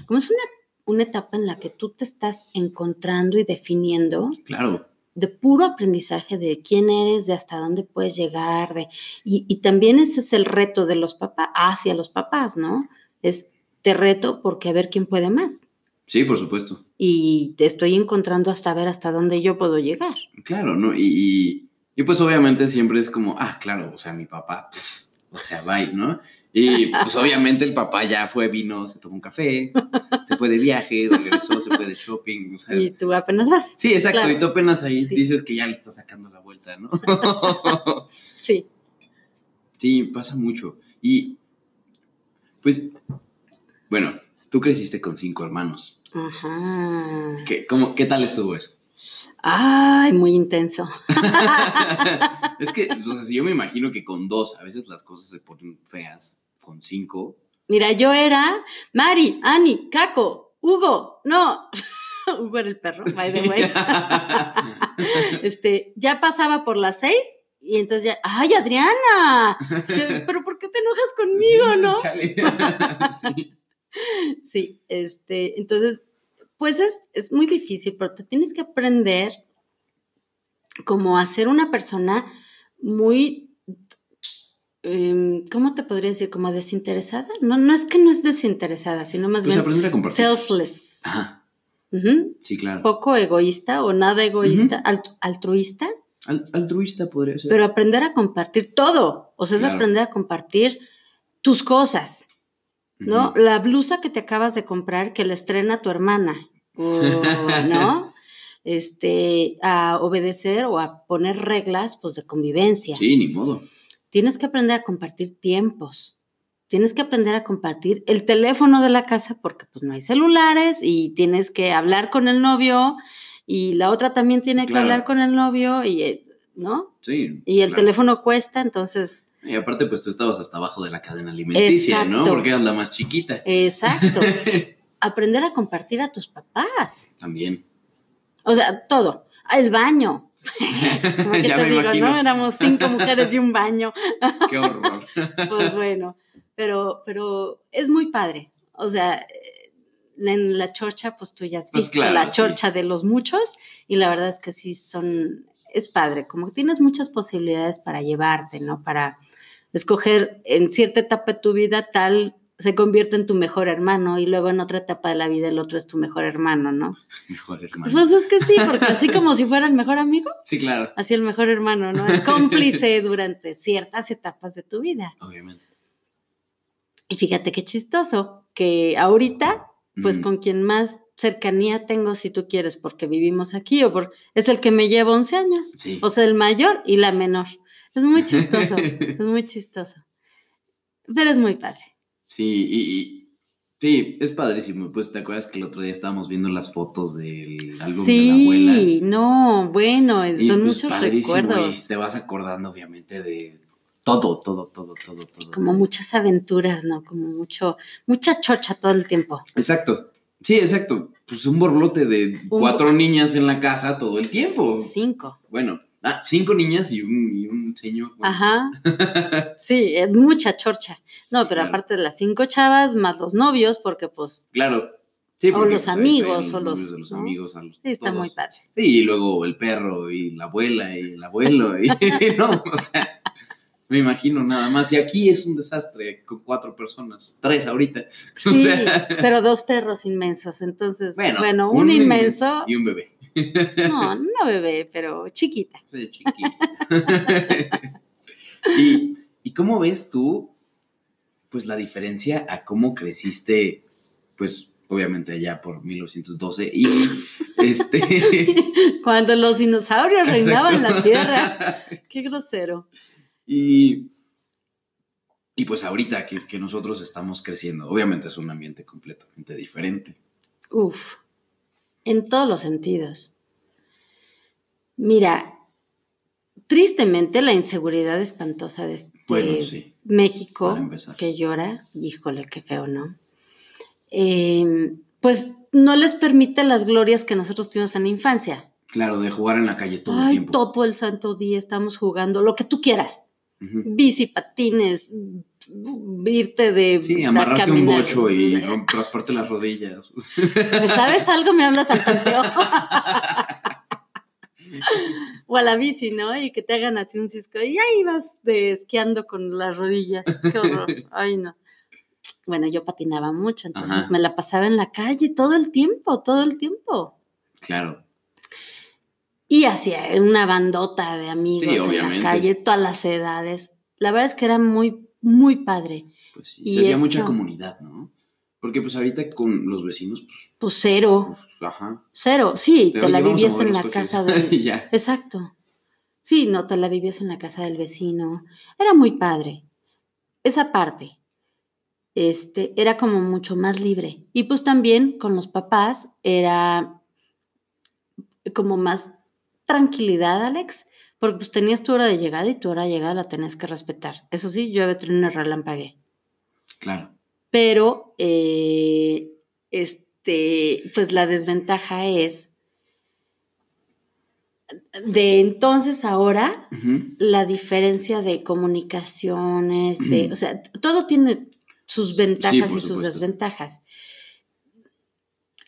Como es una, una etapa en la que tú te estás encontrando y definiendo Claro, de puro aprendizaje de quién eres, de hasta dónde puedes llegar, de, y, y también ese es el reto de los papás, hacia los papás, ¿no? Es, te reto porque a ver quién puede más. sí, por supuesto. Y te estoy encontrando hasta ver hasta dónde yo puedo llegar. Claro, ¿no? Y, y, y pues obviamente siempre es como, ah, claro, o sea, mi papá, pff, o sea, bye, ¿no? Y pues obviamente el papá ya fue, vino, se tomó un café, se fue de viaje, regresó, se fue de shopping, o sea, Y tú apenas vas. Sí, exacto, Claro. y tú apenas ahí Sí. dices que ya le estás sacando la vuelta, ¿no? Sí. sí, pasa mucho. Y, pues, bueno, tú creciste con cinco hermanos. Ajá. ¿Qué, cómo, ¿qué tal estuvo eso? Ay, muy intenso. es que, o sea, yo me imagino que con dos a veces las cosas se ponen feas, con cinco. Mira, yo era Mari, Ani, Caco, Hugo, no. Hugo era el perro, by the way. este, ya pasaba por las seis y entonces ya, ¡ay, Adriana! Yo, Pero ¿por qué te enojas conmigo, no? Chale. sí. Sí, este, entonces, pues es, es muy difícil, pero te tienes que aprender como a ser una persona muy, em, ¿cómo te podría decir? Como desinteresada. No, no es que no es desinteresada, sino más Pues bien selfless. Ajá, sí, claro. Poco egoísta o nada egoísta, alt- altruista, Al- altruista podría ser. pero aprender a compartir todo. O sea, es aprender a compartir tus cosas. ¿no? La blusa que te acabas de comprar que la estrena tu hermana, o, ¿no? Este, a obedecer o a poner reglas, pues, de convivencia. Sí, ni modo. Tienes que aprender a compartir tiempos. Tienes que aprender a compartir el teléfono de la casa porque, pues, no hay celulares y tienes que hablar con el novio y la otra también tiene que Claro. hablar con el novio y, eh, ¿no? Sí. Y el claro. teléfono cuesta, entonces, Y aparte, pues tú estabas hasta abajo de la cadena alimenticia, ¿no? Porque eras la más chiquita. exacto. aprender a compartir a tus papás. También. O sea, todo. El baño. Como que Ya te me digo, imagino. ¿no? Éramos cinco mujeres y un baño. Qué horror. Pues bueno, pero, pero es muy padre. O sea, eh, en la chorcha, pues tú ya has Pues visto claro, la sí. chorcha de los muchos y la verdad es que sí son, es padre, como que tienes muchas posibilidades para llevarte, ¿no? Para escoger en cierta etapa de tu vida tal se convierte en tu mejor hermano y luego en otra etapa de la vida el otro es tu mejor hermano, ¿no? Mejor hermano. Pues es que sí, porque así como si fuera el mejor amigo, Sí, claro. así el mejor hermano, ¿no? El cómplice durante ciertas etapas de tu vida. Obviamente. Y fíjate qué chistoso, que ahorita, pues Mm. con quien más cercanía tengo, si tú quieres, porque vivimos aquí, o por, es el que me lleva 11 años, Sí. o sea, el mayor y la menor. Es muy chistoso, es muy chistoso. Pero es muy padre. Sí, y, y- sí, es padrísimo. Pues te acuerdas que el otro día estábamos viendo las fotos del álbum de la abuela. Sí, no, bueno, Y, son pues, muchos padrísimo, y recuerdos. te vas acordando, obviamente, de todo, todo, todo, todo, todo. Como muchas aventuras, ¿no? Como mucho, mucha chocha todo el tiempo. Exacto. Sí, exacto. Pues un borlote de Un- cuatro niñas en la casa todo el tiempo. Cinco. Bueno, ah, cinco niñas y un, y un señor. bueno. Ajá. Sí, es mucha chorcha. No, pero Claro. aparte de las cinco chavas, más los novios, porque pues Claro. Sí, O los pues, amigos, o los- los ¿no? amigos. a los- sí, está todos. muy padre. Sí, y luego el perro y la abuela y el abuelo. Y, no, o sea, me imagino nada más. Y aquí es un desastre con cuatro personas, tres ahorita. Sí, O sea, pero dos perros inmensos. Entonces, bueno, bueno, un, inmenso. y un bebé. No, no bebé, pero chiquita. Sí, chiquita. y, ¿Y cómo ves tú, pues, la diferencia a cómo creciste, pues, obviamente allá por 1912 y este... Cuando los dinosaurios reinaban la tierra. Qué grosero. Y, y pues ahorita que, que nosotros estamos creciendo, obviamente es un ambiente completamente diferente. Uf, en todos los sentidos. Mira, tristemente la inseguridad espantosa de, Bueno, sí, México, que llora, híjole, qué feo, ¿no? Eh, pues no les permite las glorias que nosotros tuvimos en la infancia. Claro, de jugar en la calle todo el Ay, tiempo. todo el santo día estamos jugando, lo que tú quieras. Ujú. Bici, patines, irte de... Sí, amarrarte un bocho y rasparte las rodillas. Pues, ¿Sabes algo? Me hablas al tanteo. o a la bici, ¿no? Y que te hagan así un cisco. Y ahí vas de esquiando con las rodillas. Qué horror. Ay, no. Bueno, yo patinaba mucho, entonces Ajá. me la pasaba en la calle todo el tiempo, todo el tiempo. Claro. Y hacía una bandota de amigos Sí, en la calle, todas las edades. La verdad es que era muy, muy padre. Pues sí. Y Se hacía mucha comunidad, ¿no? Porque pues ahorita con los vecinos, pues, Pues cero, ajá. cero. Sí, Pero te la vivías en la coches. casa del. Exacto. Sí, no, te la vivías en la casa del vecino. Era muy padre. Esa parte. Este, era como mucho más libre. Y pues también con los papás era como más tranquilidad, Alex, porque pues tenías tu hora de llegada y tu hora de llegada la tenías que respetar. Eso sí, yo había tenido una relámpague. Claro. Pero, eh, este, pues la desventaja es de entonces a ahora la diferencia de comunicaciones, de, o sea, todo tiene sus ventajas y sus supuesto. desventajas.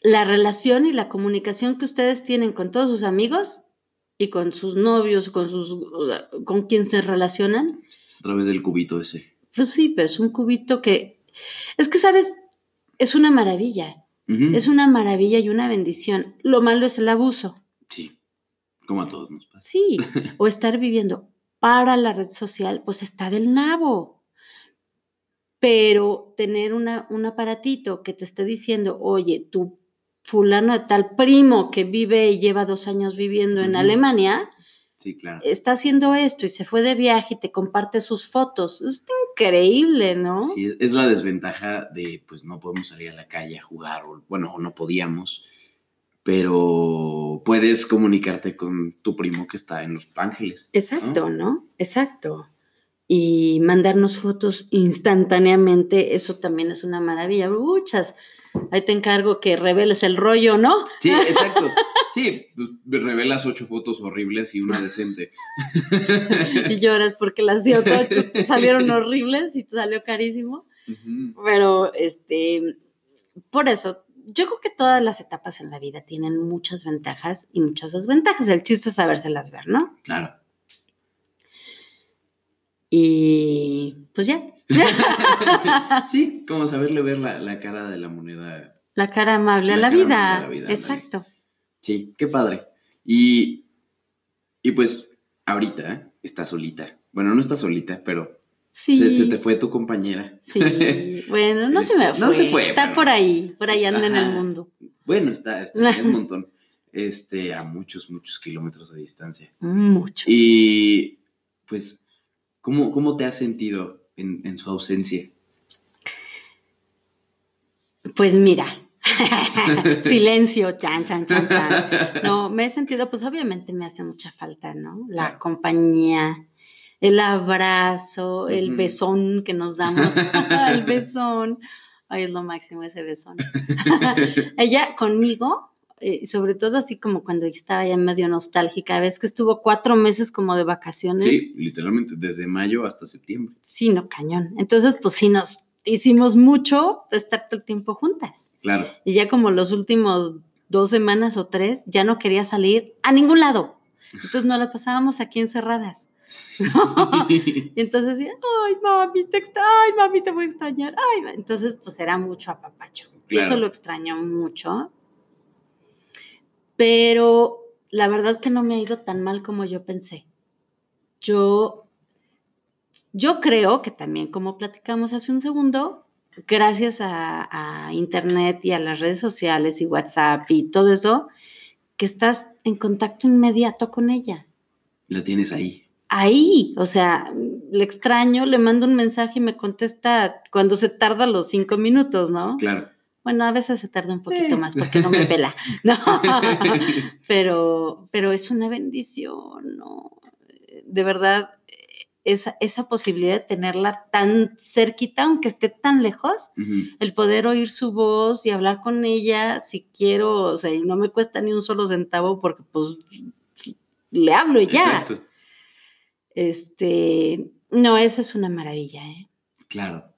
La relación y la comunicación que ustedes tienen con todos sus amigos y con sus novios, con sus con quien se relacionan, A través del cubito ese. pues sí, pero es un cubito que es que sabes, es una maravilla, Es una maravilla y una bendición. Lo malo es el abuso. Sí. Como a todos nos pasa. Sí, o estar viviendo para la red social, pues está del nabo. Pero tener una, un aparatito que te esté diciendo, oye, tu fulano de tal primo que vive y lleva dos años viviendo en. Alemania, Sí, claro. está haciendo esto y se fue de viaje y te comparte sus fotos. Es increíble, ¿no? Sí, es, la desventaja de, pues no podemos salir a la calle a jugar, o bueno, o no podíamos, pero puedes comunicarte con tu primo que está en Los Ángeles. Exacto, ¿no? Exacto. Y mandarnos fotos instantáneamente, eso también es una maravilla. Muchas. Ahí te encargo que reveles el rollo, ¿no? Sí, exacto. Sí, pues, revelas ocho fotos horribles y una decente. Y lloras porque las otras salieron horribles y te salió carísimo. Pero, este, por eso, yo creo que todas las etapas en la vida tienen muchas ventajas y muchas desventajas. El chiste es sabérselas ver, ¿no? Claro. Y pues ya. Sí, como saberle ver la, la cara de la moneda. La cara amable a La vida. la. Exacto. Sí, qué padre. Y, y pues ahorita ¿eh? está solita. Bueno, no está solita, pero Sí. se, se te fue tu compañera. Sí, bueno, no se me fue. No se fue, Está pero- por ahí, por ahí anda en el mundo. Bueno, está, está es un montón. Este, a muchos, muchos kilómetros de distancia. Mucho. Y pues, ¿cómo, cómo te has sentido en, en su ausencia? Pues mira, silencio, chan, chan, chan, chan. No, me he sentido, pues obviamente me hace mucha falta, ¿no? La Claro. compañía, el abrazo, el besón que nos damos. el besón. Ay, es lo máximo ese besón. Ella conmigo, eh, sobre todo así como cuando estaba ya medio nostálgica, ves que estuvo cuatro meses como de vacaciones. Sí, literalmente, desde mayo hasta septiembre. Sí, no, cañón. Entonces, pues sí, nos hicimos mucho de estar todo el tiempo juntas. Claro. Y ya como los últimos dos semanas o tres, ya no quería salir a ningún lado. Entonces nos la pasábamos aquí encerradas. Y entonces decía, ay, mami, te extra ay, mami, te voy a extrañar. Ay, ma-". entonces pues era mucho apapacho. Y eso Claro. lo extrañó mucho. Pero la verdad que no me ha ido tan mal como yo pensé. Yo, yo creo que también, como platicamos hace un segundo, gracias a, a Internet y a las redes sociales y WhatsApp y todo eso, que estás en contacto inmediato con ella La tienes ahí. ahí, o sea, le extraño, le mando un mensaje y me contesta cuando se tarda los cinco minutos, ¿no? Claro. Bueno, a veces se tarda un poquito más porque no me pela, ¿no? pero, pero es una bendición, ¿no? De verdad, esa, esa posibilidad de tenerla tan cerquita, aunque esté tan lejos, el poder oír su voz y hablar con ella si quiero, o sea, y no me cuesta ni un solo centavo porque pues le hablo y ya. Exacto. Este, no, eso es una maravilla, ¿eh? Claro.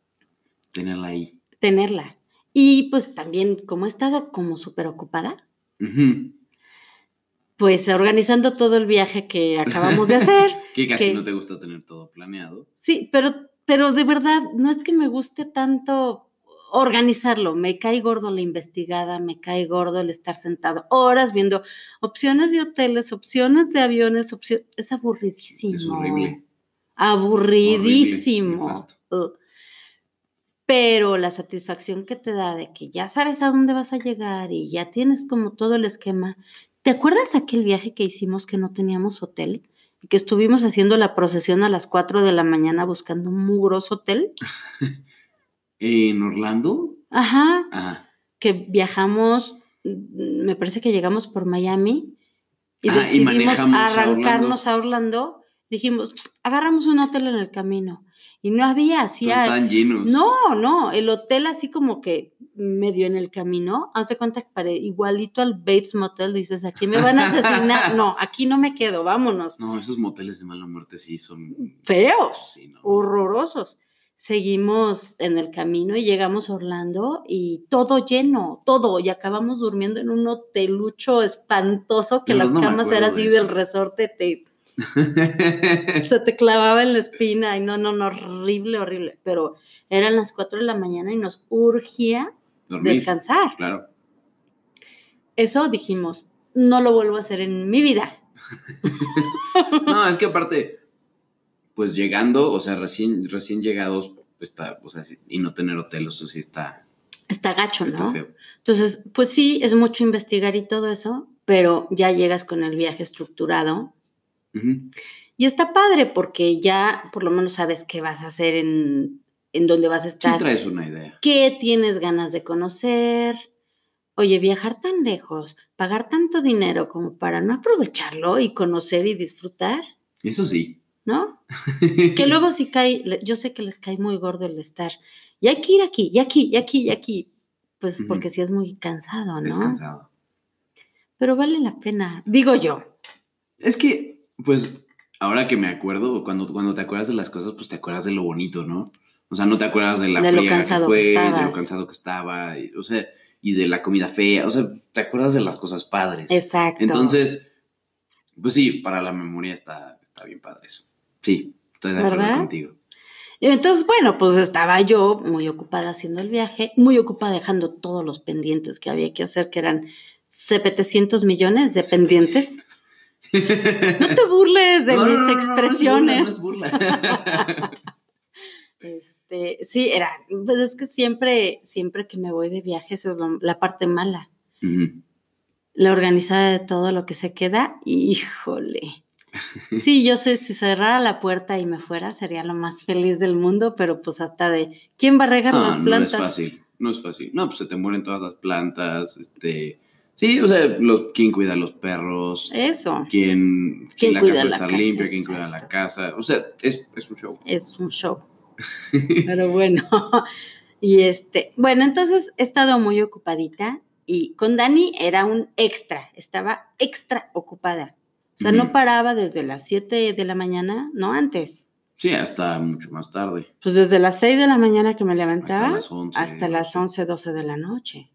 Tenerla ahí. Tenerla. Y pues también, como he estado como súper ocupada, pues organizando todo el viaje que acabamos de hacer. Que casi Que- no te gusta tener todo planeado. Sí, pero, pero de verdad, no es que me guste tanto organizarlo, me cae gordo la investigada, me cae gordo el estar sentado horas viendo opciones de hoteles, opciones de aviones, opcio- es aburridísimo. Es horrible. Aburridísimo. Horrible. Pero la satisfacción que te da de que ya sabes a dónde vas a llegar y ya tienes como todo el esquema. ¿Te acuerdas aquel viaje que hicimos que no teníamos hotel? Y que estuvimos haciendo la procesión a las 4 de la mañana buscando un mugroso hotel. ¿En Orlando? Ajá. Ajá. Que viajamos, me parece que llegamos por Miami y Ah, y decidimos a arrancarnos a Orlando. Dijimos, agarramos un hotel en el camino. Y no había, hacía estaban llenos. No, no, el hotel así como que medio en el camino, haz de cuenta que pare- igualito al Bates Motel, dices, aquí me van a asesinar, no, aquí no me quedo, vámonos. No, esos moteles de mala muerte sí son. Feos, Sí, no. horrorosos. Seguimos en el camino y llegamos a Orlando y todo lleno, todo, y acabamos durmiendo en un hotelucho espantoso que De las no camas eran de así del eso. resorte, te, se te clavaba en la espina y no, no, no, horrible, horrible. Pero eran las 4 de la mañana y nos urgía Dormir. descansar. Claro. Eso dijimos, no lo vuelvo a hacer en mi vida. No, es que aparte, pues llegando, o sea, recién, recién llegados, pues, está, o sea, y no tener hotel, eso sí está, Está gacho, está ¿no? feo. Entonces, pues sí, es mucho investigar y todo eso, pero ya llegas con el viaje estructurado. Y está padre porque ya por lo menos sabes qué vas a hacer en, en dónde vas a Sí estar, traes una idea. qué tienes ganas de conocer. Oye, viajar tan lejos, pagar tanto dinero como para no aprovecharlo y conocer y disfrutar, Eso sí. ¿no? Que luego sí cae, yo sé que les cae muy gordo el estar, y hay que ir aquí, y aquí, y aquí, y aquí, pues porque sí es muy cansado, ¿no? Descansado. Pero vale la pena, digo yo. Es que, pues, ahora que me acuerdo, cuando, cuando te acuerdas de las cosas, pues te acuerdas de lo bonito, ¿no? O sea, no te acuerdas de la De lo friega cansado que que fue, de lo cansado que estaba, y- o sea, y de la comida fea, o sea, te acuerdas de las cosas padres. Exacto. Entonces, pues sí, para la memoria está, está bien padre eso. Sí, estoy de acuerdo ¿Verdad? contigo. Y entonces, bueno, pues estaba yo muy ocupada haciendo el viaje, muy ocupada dejando todos los pendientes que había que hacer, que eran 700 millones de pendientes. No te burles de No, no, mis no, no, no, expresiones. No es burla, no es burla. Este, sí, era, pero es que siempre, siempre que me voy de viaje, eso es lo- la parte mala. La organizada de todo lo que se queda, híjole. Sí, yo sé, si cerrara la puerta y me fuera, sería lo más feliz del mundo, pero pues hasta de, ¿quién va a regar Ah, las no plantas? es fácil, no es fácil. No, pues se te mueren todas las plantas, este... Sí, o sea, los, quién cuida a los perros, Eso, quién, ¿Quién la cuida casa la casa? limpia, quién cuida la casa. O sea, es, es un show. es un show. Pero bueno, y este, bueno, entonces he estado muy ocupadita y con Dani era un extra, estaba extra ocupada. O sea, no paraba desde las 7 de la mañana, no antes. Sí, hasta mucho más tarde. Pues desde las 6 de la mañana que me levantaba Hasta las 11. hasta las 12. 11, 12 de la noche.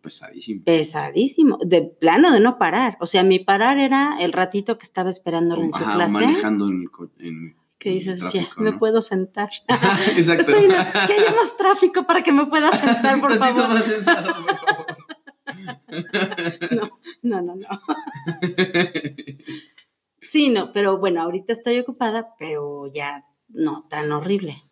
Pesadísimo. Pesadísimo, de plano de no parar. O sea, mi parar era el ratito que estaba esperándola en su Ajá, clase. manejando en en- Que dices, tráfico, ya, me ¿no? puedo sentar. Exacto. Estoy que haya más tráfico para que me pueda sentar, por favor. más sentado, por favor. No, no, no. Sí, no, pero bueno, ahorita estoy ocupada, pero ya no tan horrible.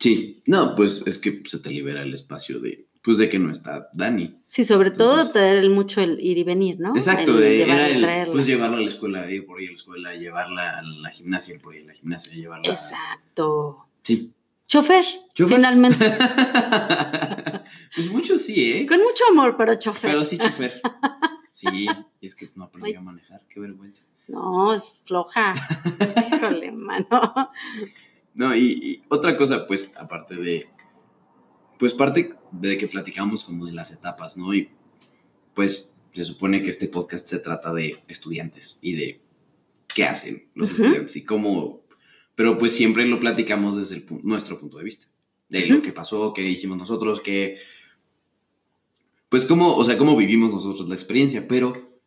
Sí, no, pues es que se te libera el espacio de, pues de que no está Dani. Sí, sobre todo Entonces- tener el mucho el ir y venir, ¿no? Exacto, El llevar era el, traerla. pues llevarla a la escuela, ir por ahí a la escuela, llevarla a la gimnasia, ir por ahí a la gimnasia, llevarla. Exacto. Sí. Chofer, ¿Chofer? finalmente. pues mucho sí, ¿eh? Con mucho amor, pero chofer. Pero sí, chofer. Sí, y es que no aprendí a manejar, qué vergüenza. No, es floja. Pues, híjole, mano. No, y, y otra cosa, pues, aparte de, pues parte de que platicamos como de las etapas, ¿no? Y pues se supone que este podcast se trata de estudiantes y de qué hacen los estudiantes y cómo, pero pues siempre lo platicamos desde el nuestro punto de vista, de lo que pasó, qué hicimos nosotros, qué, pues cómo, o sea, cómo vivimos nosotros la experiencia, pero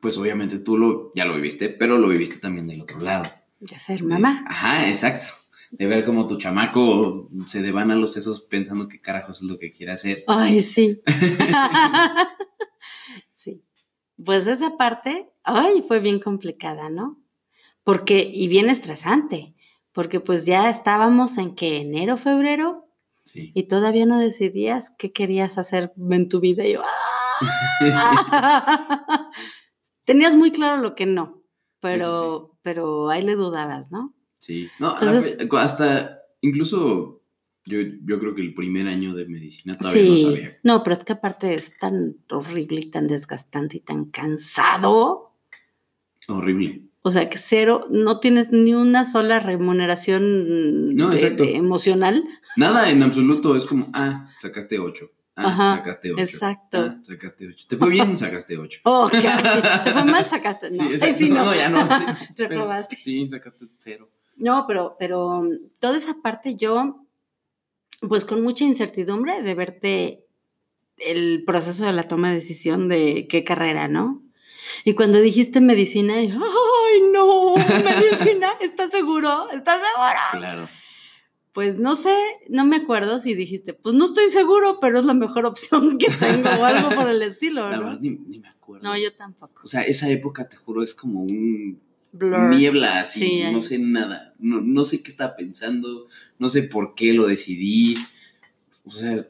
pues obviamente tú lo, ya lo viviste, pero lo viviste también del otro lado. Ya ser mamá. Ajá, exacto. De ver cómo tu chamaco se devana los sesos pensando qué carajos es lo que quiere hacer. Ay, sí. sí. Pues esa parte, ay, fue bien complicada, ¿no? Porque, y bien estresante, porque pues ya estábamos en que enero, febrero, Sí. y todavía no decidías qué querías hacer en tu vida. Y yo, ¡ah! Tenías muy claro lo que no, pero, pero ahí le dudabas, ¿no? Sí. No, la Entonces- hasta incluso yo, yo creo que el primer año de medicina todavía Sí, no sabía. no, pero es que aparte es tan horrible y tan desgastante y tan cansado. Horrible. O sea, que cero, no tienes ni una sola remuneración No, de- emocional. Nada en absoluto. Es como, ah, sacaste ocho. Ah, Ajá, sacaste ocho. exacto. Ah, sacaste ocho. ¿Te fue bien? sacaste ocho. Oh, qué horrible. ¿Te fue mal? Sacaste. No, Sí, Ay, sí, no. No, ya no, sí. Reprobaste. Sí, sacaste cero. No, pero, pero um, toda esa parte yo, pues con mucha incertidumbre de verte el proceso de la toma de decisión de qué carrera, ¿no? Y cuando dijiste medicina, ¡ay, no! ¿Medicina? ¿Estás seguro? ¿Estás seguro? Claro. Pues no sé, no me acuerdo si dijiste, pues no estoy seguro, pero es la mejor opción que tengo o algo por el estilo, La ¿no? verdad, ni, ni me acuerdo. No, yo tampoco. O sea, esa época, te juro, es como un Blur. niebla así, Sí, no sé nada, no, no sé qué estaba pensando, no sé por qué lo decidí, o sea,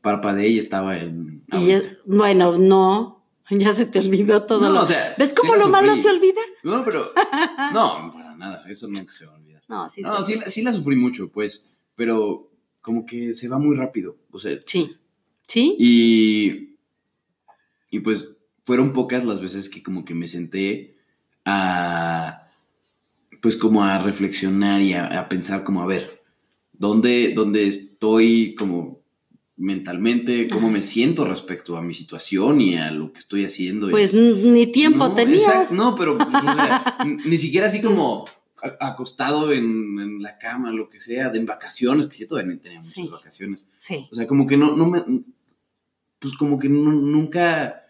parpadeé y estaba en... Y bueno, no, ya se te olvidó todo no, lo... o sea, ¿Ves cómo lo malo se olvida? No, pero, no, para nada, eso nunca se va a olvidar. No, sí, No, sí. sí, la- sí la sufrí mucho, pues, pero como que se va muy rápido, o sea, Sí. ¿Sí? Y, y pues fueron pocas las veces que como que me senté a, pues como a reflexionar y a, a pensar como, a ver, ¿dónde, dónde estoy como mentalmente? ¿Cómo Ajá. me siento respecto a mi situación y a lo que estoy haciendo? Pues ni tiempo No, tenías. no, pero pues, o sea, n- ni siquiera así como acostado en, en la cama, lo que sea, de en vacaciones, que sí todavía tenía muchas Sí. vacaciones. Sí. O sea, como que no, no me. Pues como que no- nunca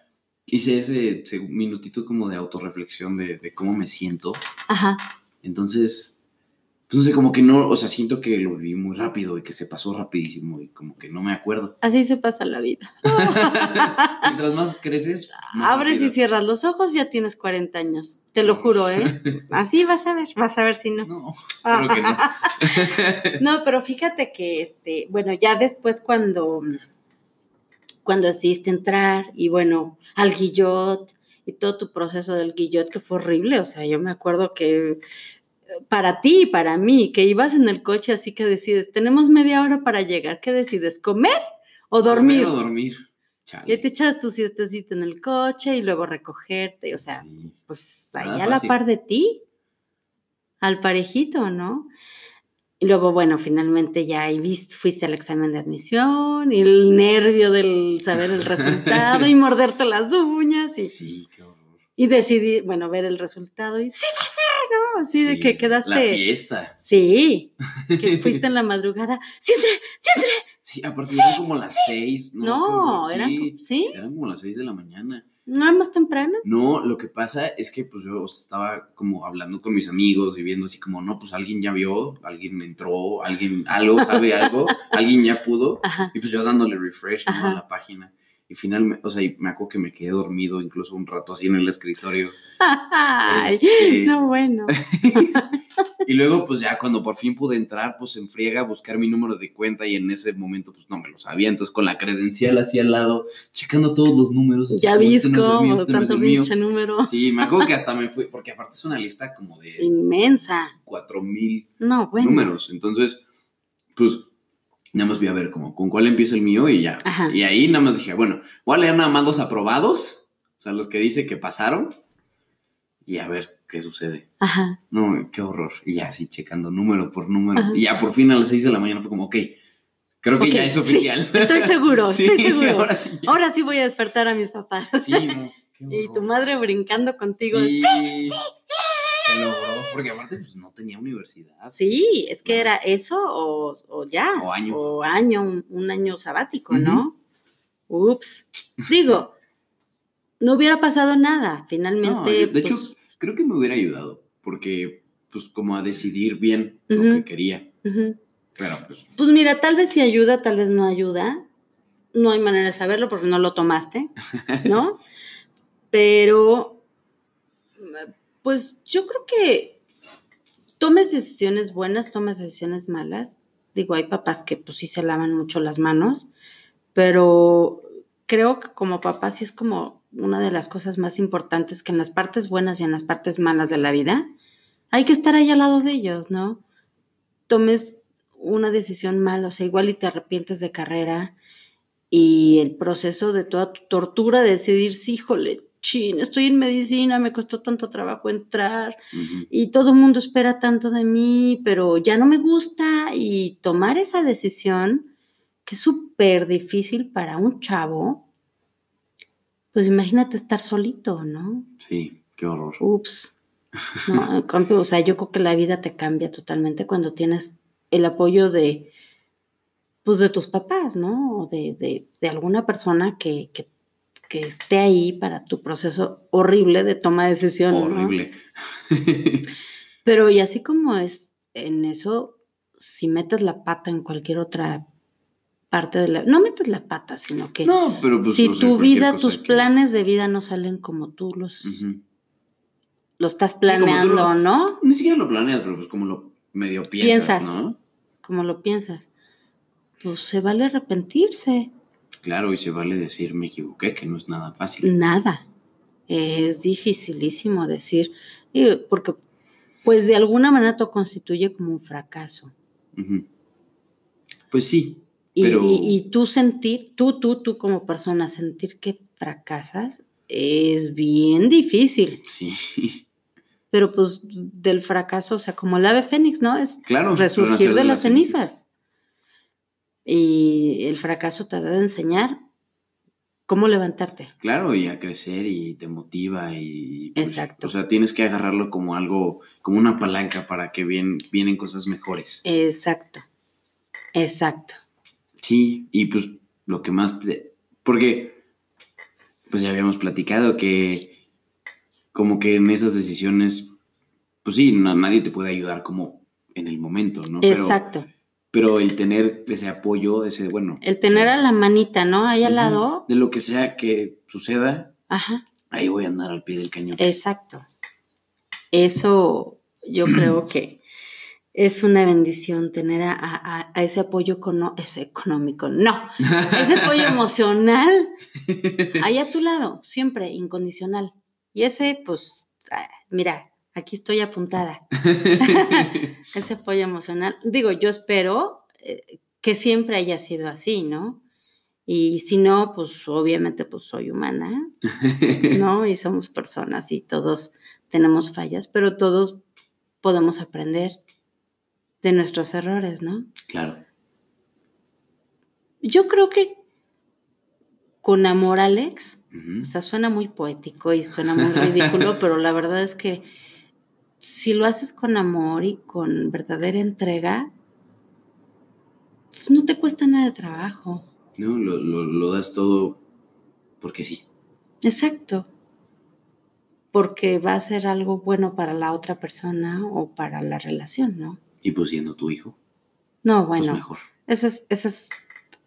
hice ese, ese minutito como de autorreflexión de, de cómo me siento. Ajá. Entonces, pues no sé, como que no, o sea, siento que lo viví muy rápido y que se pasó rapidísimo y como que no me acuerdo. Así se pasa la vida. Mientras más creces. más Abres y cierras los ojos, ya tienes 40 años. Te lo juro, ¿eh? Así vas a ver, vas a ver si no. No, creo que no. No, pero fíjate que, este, bueno, ya después cuando, cuando decidiste entrar y bueno, al guillot y todo tu proceso del guillot que fue horrible, o sea, yo me acuerdo que eh, para ti y para mí, que ibas en el coche así que decides, tenemos media hora para llegar, ¿qué decides? ¿Comer o dormir? O dormir. Chale. Y te echas tu siestecita en el coche y luego recogerte, o sea, Sí. pues ahí Nada a la fácil. par de ti, al parejito, ¿no? Y luego, bueno, finalmente ya ahí vis- fuiste al examen de admisión y el nervio del saber el resultado y morderte las uñas y, Sí, qué horror. y decidir, bueno, ver el resultado y sí va a ser, ¿no? Así de Sí, que quedaste. La fiesta. Sí, que fuiste en la madrugada. ¡Siempre! ¡Siempre! Sí, aparte eran como las seis. No, No, qué horror, era. sí, ¿Sí? Eran como las seis de la mañana. ¿No era más temprano? No, lo que pasa es que pues yo estaba como hablando con mis amigos y viendo así como, no, pues alguien ya vio, alguien entró, alguien algo, sabe algo, alguien ya pudo. Ajá. Y pues yo dándole refresh a la página. Y finalmente, o sea, y me acuerdo que me quedé dormido incluso un rato así en el escritorio. Ay, Este- no, bueno. Y luego, pues ya cuando por fin pude entrar, pues en friega a buscar mi número de cuenta y en ese momento, pues no me lo sabía. Entonces con la credencial así al lado, checando todos los números. así Ya como, vis este cómo, este tanto pinche número. Sí, me acuerdo que hasta me fui, porque aparte es una lista como de Inmensa. cuatro mil No, bueno. números. Entonces, pues nada más voy a ver como con cuál empieza el mío y ya. Ajá. Y ahí nada más dije, bueno, voy a leer nada más los aprobados, o sea, los que dice que pasaron. Y a ver qué sucede. Ajá. No, qué horror. Y ya así checando número por número. Ajá. Y ya por fin a las 6 de la mañana fue como, ok, creo que ya es sí, oficial. estoy seguro, Sí, estoy seguro. Ahora sí. Ahora sí voy a despertar a mis papás. Sí, no, qué Y tu madre brincando contigo. Sí, Sí, Se logró, porque aparte pues no tenía universidad. Sí, es que era eso o, o ya. O año. O año, un, un año sabático, ¿no? Ups. Digo, no hubiera pasado nada. No, Finalmente. de de hecho, pues, creo que me hubiera ayudado, porque pues como a decidir bien lo que quería. Pero pues, Pues mira, tal vez sí ayuda, tal vez no ayuda. No hay manera de saberlo porque no lo tomaste, ¿no? Pero, pues yo creo que tomes decisiones buenas, tomes decisiones malas. Digo, hay papás que pues sí se lavan mucho las manos, pero creo que como papá sí es como una de las cosas más importantes que en las partes buenas y en las partes malas de la vida hay que estar ahí al lado de ellos, ¿no? Tomes una decisión mala, o sea, igual y te arrepientes de carrera y el proceso de toda tu tortura de decidir, sí, híjole, chin, estoy en medicina, me costó tanto trabajo entrar y todo el mundo espera tanto de mí, pero ya no me gusta y tomar esa decisión, que es súper difícil para un chavo, pues imagínate estar solito, ¿no? sí, qué horror. Ups. No, cambio, o sea, yo creo que la vida te cambia totalmente cuando tienes el apoyo de, pues, de tus papás, ¿no? O de, de, de alguna persona que, que, que esté ahí para tu proceso horrible de toma de decisión. ¿no? Horrible. Pero y así como es en eso, si metes la pata en cualquier otra parte de la... No metes la pata, sino que no, pero pues si o sea, tu vida, tus que- planes de vida no salen como tú los, Ujú. lo estás planeando, lo- ¿no? Ni siquiera lo planeas, pero pues como lo medio piensas, Piensas. ¿no? Como lo piensas. Pues se vale arrepentirse. Claro, y se vale decir me equivoqué, que no es nada fácil. Nada. Es dificilísimo decir, porque pues de alguna manera todo constituye como un fracaso. Pues sí, Y, Pero- y- y tú sentir, tú, tú, tú como persona, sentir que fracasas es bien difícil. sí. Pero pues del fracaso, o sea, como el ave fénix, ¿no? Es Claro. resurgir de las cenizas. Y el fracaso te da de enseñar cómo levantarte. Claro, y a crecer y te motiva y... pues, Exacto. O sea, tienes que agarrarlo como algo, como una palanca para que bien, vienen cosas mejores. Exacto. Exacto. Sí, y pues lo que más te... Porque, pues ya habíamos platicado que como que en esas decisiones, pues sí, na- nadie te puede ayudar como en el momento, ¿no? Pero, Exacto. pero el tener ese apoyo, ese, bueno... El tener a la manita, ¿no? Ahí al lado. De lo que sea que suceda, Ajá. ahí voy a andar al pie del cañón. Exacto. Eso yo creo que es una bendición tener a, a- a ese apoyo ese económico, no, ese apoyo emocional ahí a tu lado, siempre incondicional. Y ese, pues, ah, mira, aquí estoy apuntada. ese apoyo emocional. Digo, yo espero eh, que siempre haya sido así, ¿no? Y si no, pues obviamente pues soy humana, ¿no? Y somos personas y todos tenemos fallas, pero todos podemos aprender de nuestros errores, ¿no? claro. Yo creo que con amor, Alex, Ujú. o sea, suena muy poético y suena muy ridículo, pero la verdad es que si lo haces con amor y con verdadera entrega, pues no te cuesta nada de trabajo. No, lo, lo, lo das todo porque sí. Exacto. Porque va a ser algo bueno para la otra persona o para la relación, ¿no? Y pues siendo tu hijo, No, pues bueno, mejor. eso es, eso es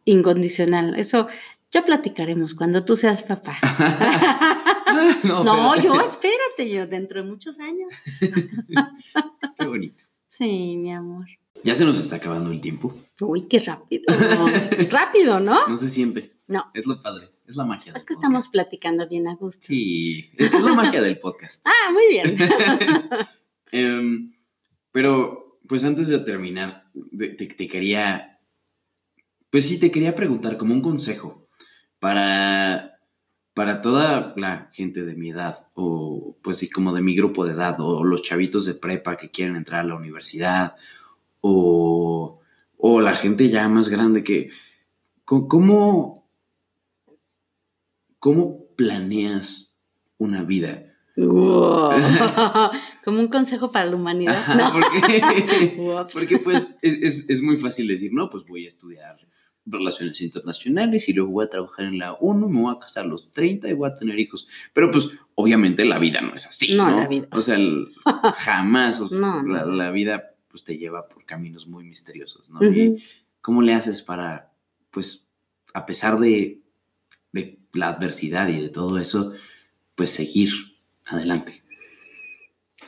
incondicional. Eso ya platicaremos cuando tú seas papá. no, yo espérate, yo dentro de muchos años. Qué bonito. Sí, mi amor. Ya se nos está acabando el tiempo. Uy, qué rápido. rápido, ¿no? No se siente. No. Es lo padre. Es la magia. Es que estamos platicando bien a gusto. Sí, es es la magia del podcast. Ah, muy bien. Em, pero, pues antes de terminar, te quería, pues sí, te quería preguntar como un consejo para, para toda la gente de mi edad, o pues sí, como de mi grupo de edad, o los chavitos de prepa que quieren entrar a la universidad, o, o la gente ya más grande que, ¿cómo, cómo planeas una vida? Como un consejo para la humanidad. porque, pues es, es, muy fácil decir, no, pues voy a estudiar relaciones internacionales y luego voy a trabajar en la ONU, me voy a casar a los 30 y voy a tener hijos. Pero pues obviamente la vida no es así. No, la vida. O sea, jamás, la, vida pues te lleva por caminos muy misteriosos, ¿no? Y ¿Cómo le haces para, pues, a pesar de, de la adversidad y de todo eso, pues seguir adelante?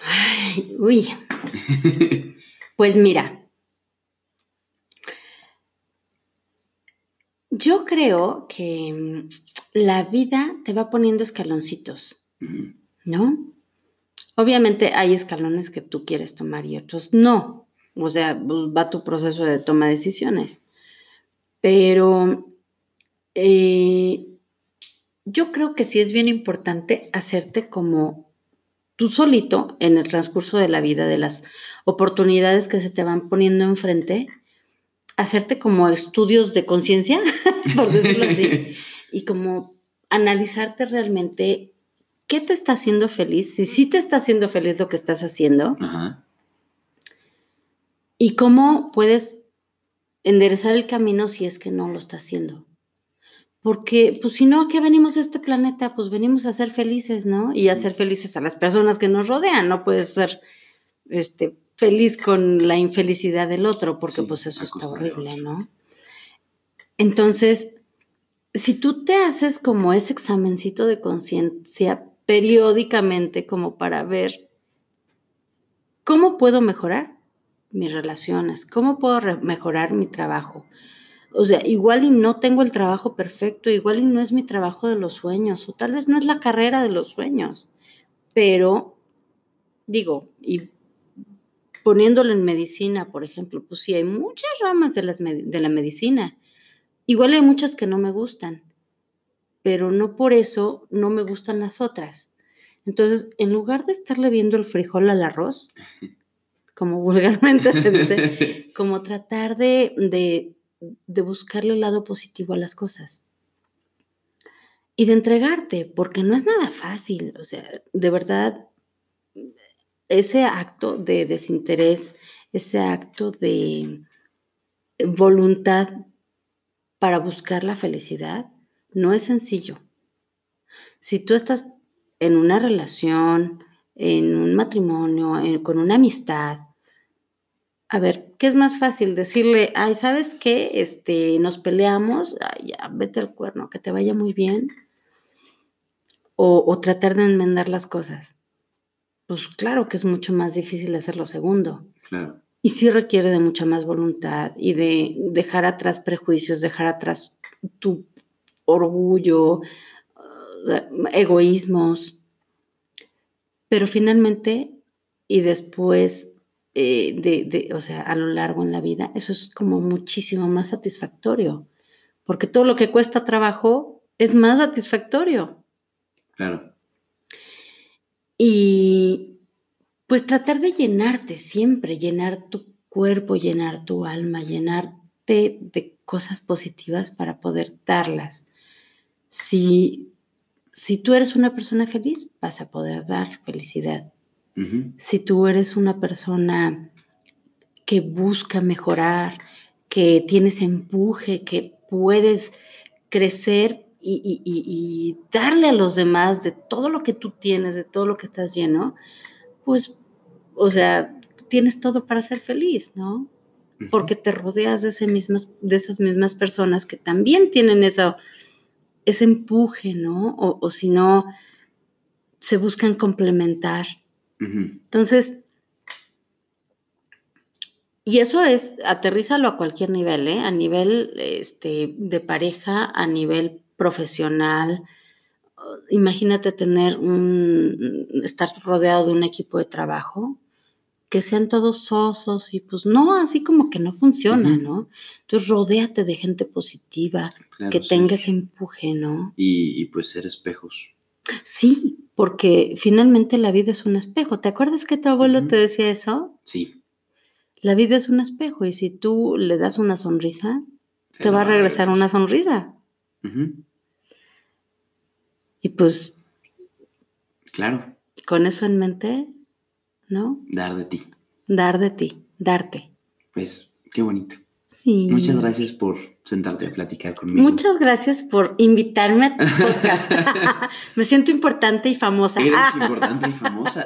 Ay, uy. pues mira, Yo creo que mm, la vida te va poniendo escaloncitos, ¿no? Obviamente hay escalones que tú quieres tomar y otros no. O sea, pues, va tu proceso de toma de decisiones. Pero eh, yo creo que sí es bien importante hacerte como tú solito en el transcurso de la vida, de las oportunidades que se te van poniendo enfrente, hacerte como estudios de conciencia, por decirlo así, y como analizarte realmente qué te está haciendo feliz, si sí te está haciendo feliz lo que estás haciendo, y cómo puedes enderezar el camino si es que no lo está haciendo. Porque, pues si no, ¿a qué venimos a este planeta? Pues venimos a ser felices, ¿no? Y a ser felices a las personas que nos rodean, no puedes ser, este, feliz con la infelicidad del otro, porque pues eso está horrible, ¿no? Entonces, si tú te haces como ese examencito de conciencia periódicamente como para ver cómo puedo mejorar mis relaciones, cómo puedo mejorar mi trabajo. O sea, igual y no tengo el trabajo perfecto, igual y no es mi trabajo de los sueños, o tal vez no es la carrera de los sueños, pero digo, y poniéndolo en medicina, por ejemplo, pues sí, hay muchas ramas de, las, de la medicina. Igual hay muchas que no me gustan, pero no por eso no me gustan las otras. Entonces, en lugar de estarle viendo el frijol al arroz, como vulgarmente se dice, como tratar de, de, de buscarle el lado positivo a las cosas. Y de entregarte, porque no es nada fácil. O sea, de verdad, ese acto de desinterés, ese acto de voluntad para buscar la felicidad, no es sencillo. Si tú estás en una relación, en un matrimonio, con una amistad, a ver, ¿qué es más fácil? Decirle, ay, ¿sabes qué? Este, nos peleamos, ya, vete al cuerno, que te vaya muy bien. o tratar de enmendar las cosas pues claro que es mucho más difícil hacer lo segundo. Claro. Y sí requiere de mucha más voluntad y de dejar atrás prejuicios, dejar atrás tu orgullo, eh, egoísmos. Pero finalmente, y después eh, de, de, o sea, a lo largo en la vida, eso es como muchísimo más satisfactorio. Porque todo lo que cuesta trabajo es más satisfactorio. Claro. Y pues tratar de llenarte siempre, llenar tu cuerpo, llenar tu alma, llenarte de cosas positivas para poder darlas. Si, si tú eres una persona feliz, vas a poder dar felicidad. Si tú eres una persona que busca mejorar, que tienes empuje, que puedes crecer y, darle a los demás de todo lo que tú tienes, de todo lo que estás lleno, pues, o sea, tienes todo para ser feliz, ¿no? Porque te rodeas de, ese mismas, de esas mismas personas que también tienen esa, ese empuje, ¿no? O, si no, se buscan complementar. Entonces, y eso es, aterrízalo a cualquier nivel, ¿eh? A nivel este, de pareja, a nivel profesional. Imagínate tener un, estar rodeado de un equipo de trabajo que sean todos sosos y pues no, así como que no funciona. ¿no? Entonces rodéate de gente positiva, Claro, que sí. tenga ese empuje, ¿no? Y, y, pues ser espejos. Sí, porque finalmente la vida es un espejo. ¿Te acuerdas que tu abuelo te decía eso? Sí. La vida es un espejo y si tú le das una sonrisa, te va a regresar una sonrisa. Ujú, Y pues Claro, con eso en mente, ¿no? dar de ti. Dar de ti, darte. Pues qué bonito. Sí. Muchas gracias por sentarte a platicar conmigo. Muchas gracias por invitarme a tu podcast. Me siento importante y famosa. Eres importante y famosa.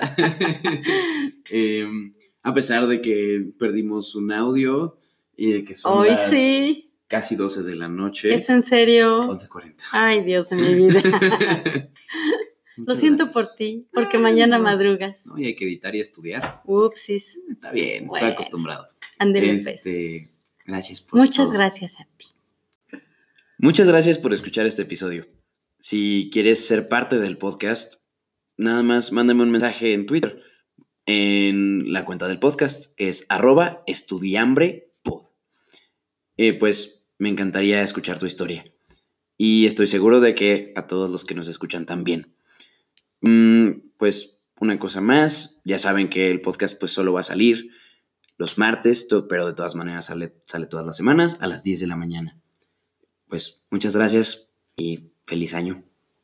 Em, a pesar de que perdimos un audio y de que son Hoy las sí. casi 12 de la noche. ¿Es en serio? 11.40. Ay, Dios de mi vida. Lo siento gracias. por ti, porque Ay, mañana no. madrugas. No, y hay que editar y estudiar. Upsis. Está bien, Bueno. estoy acostumbrado. Pues. Este, gracias por Muchas todo. gracias a ti. Muchas gracias por escuchar este episodio. Si quieres ser parte del podcast, nada más mándame un mensaje en Twitter, en la cuenta del podcast, es arroba estudiambrepod. Eh, pues me encantaría escuchar tu historia. Y estoy seguro de que a todos los que nos escuchan también. Mm, pues una cosa más, ya saben que el podcast pues solo va a salir los martes, pero de todas maneras sale, sale todas las semanas a las 10 de la mañana. Pues muchas gracias y feliz año.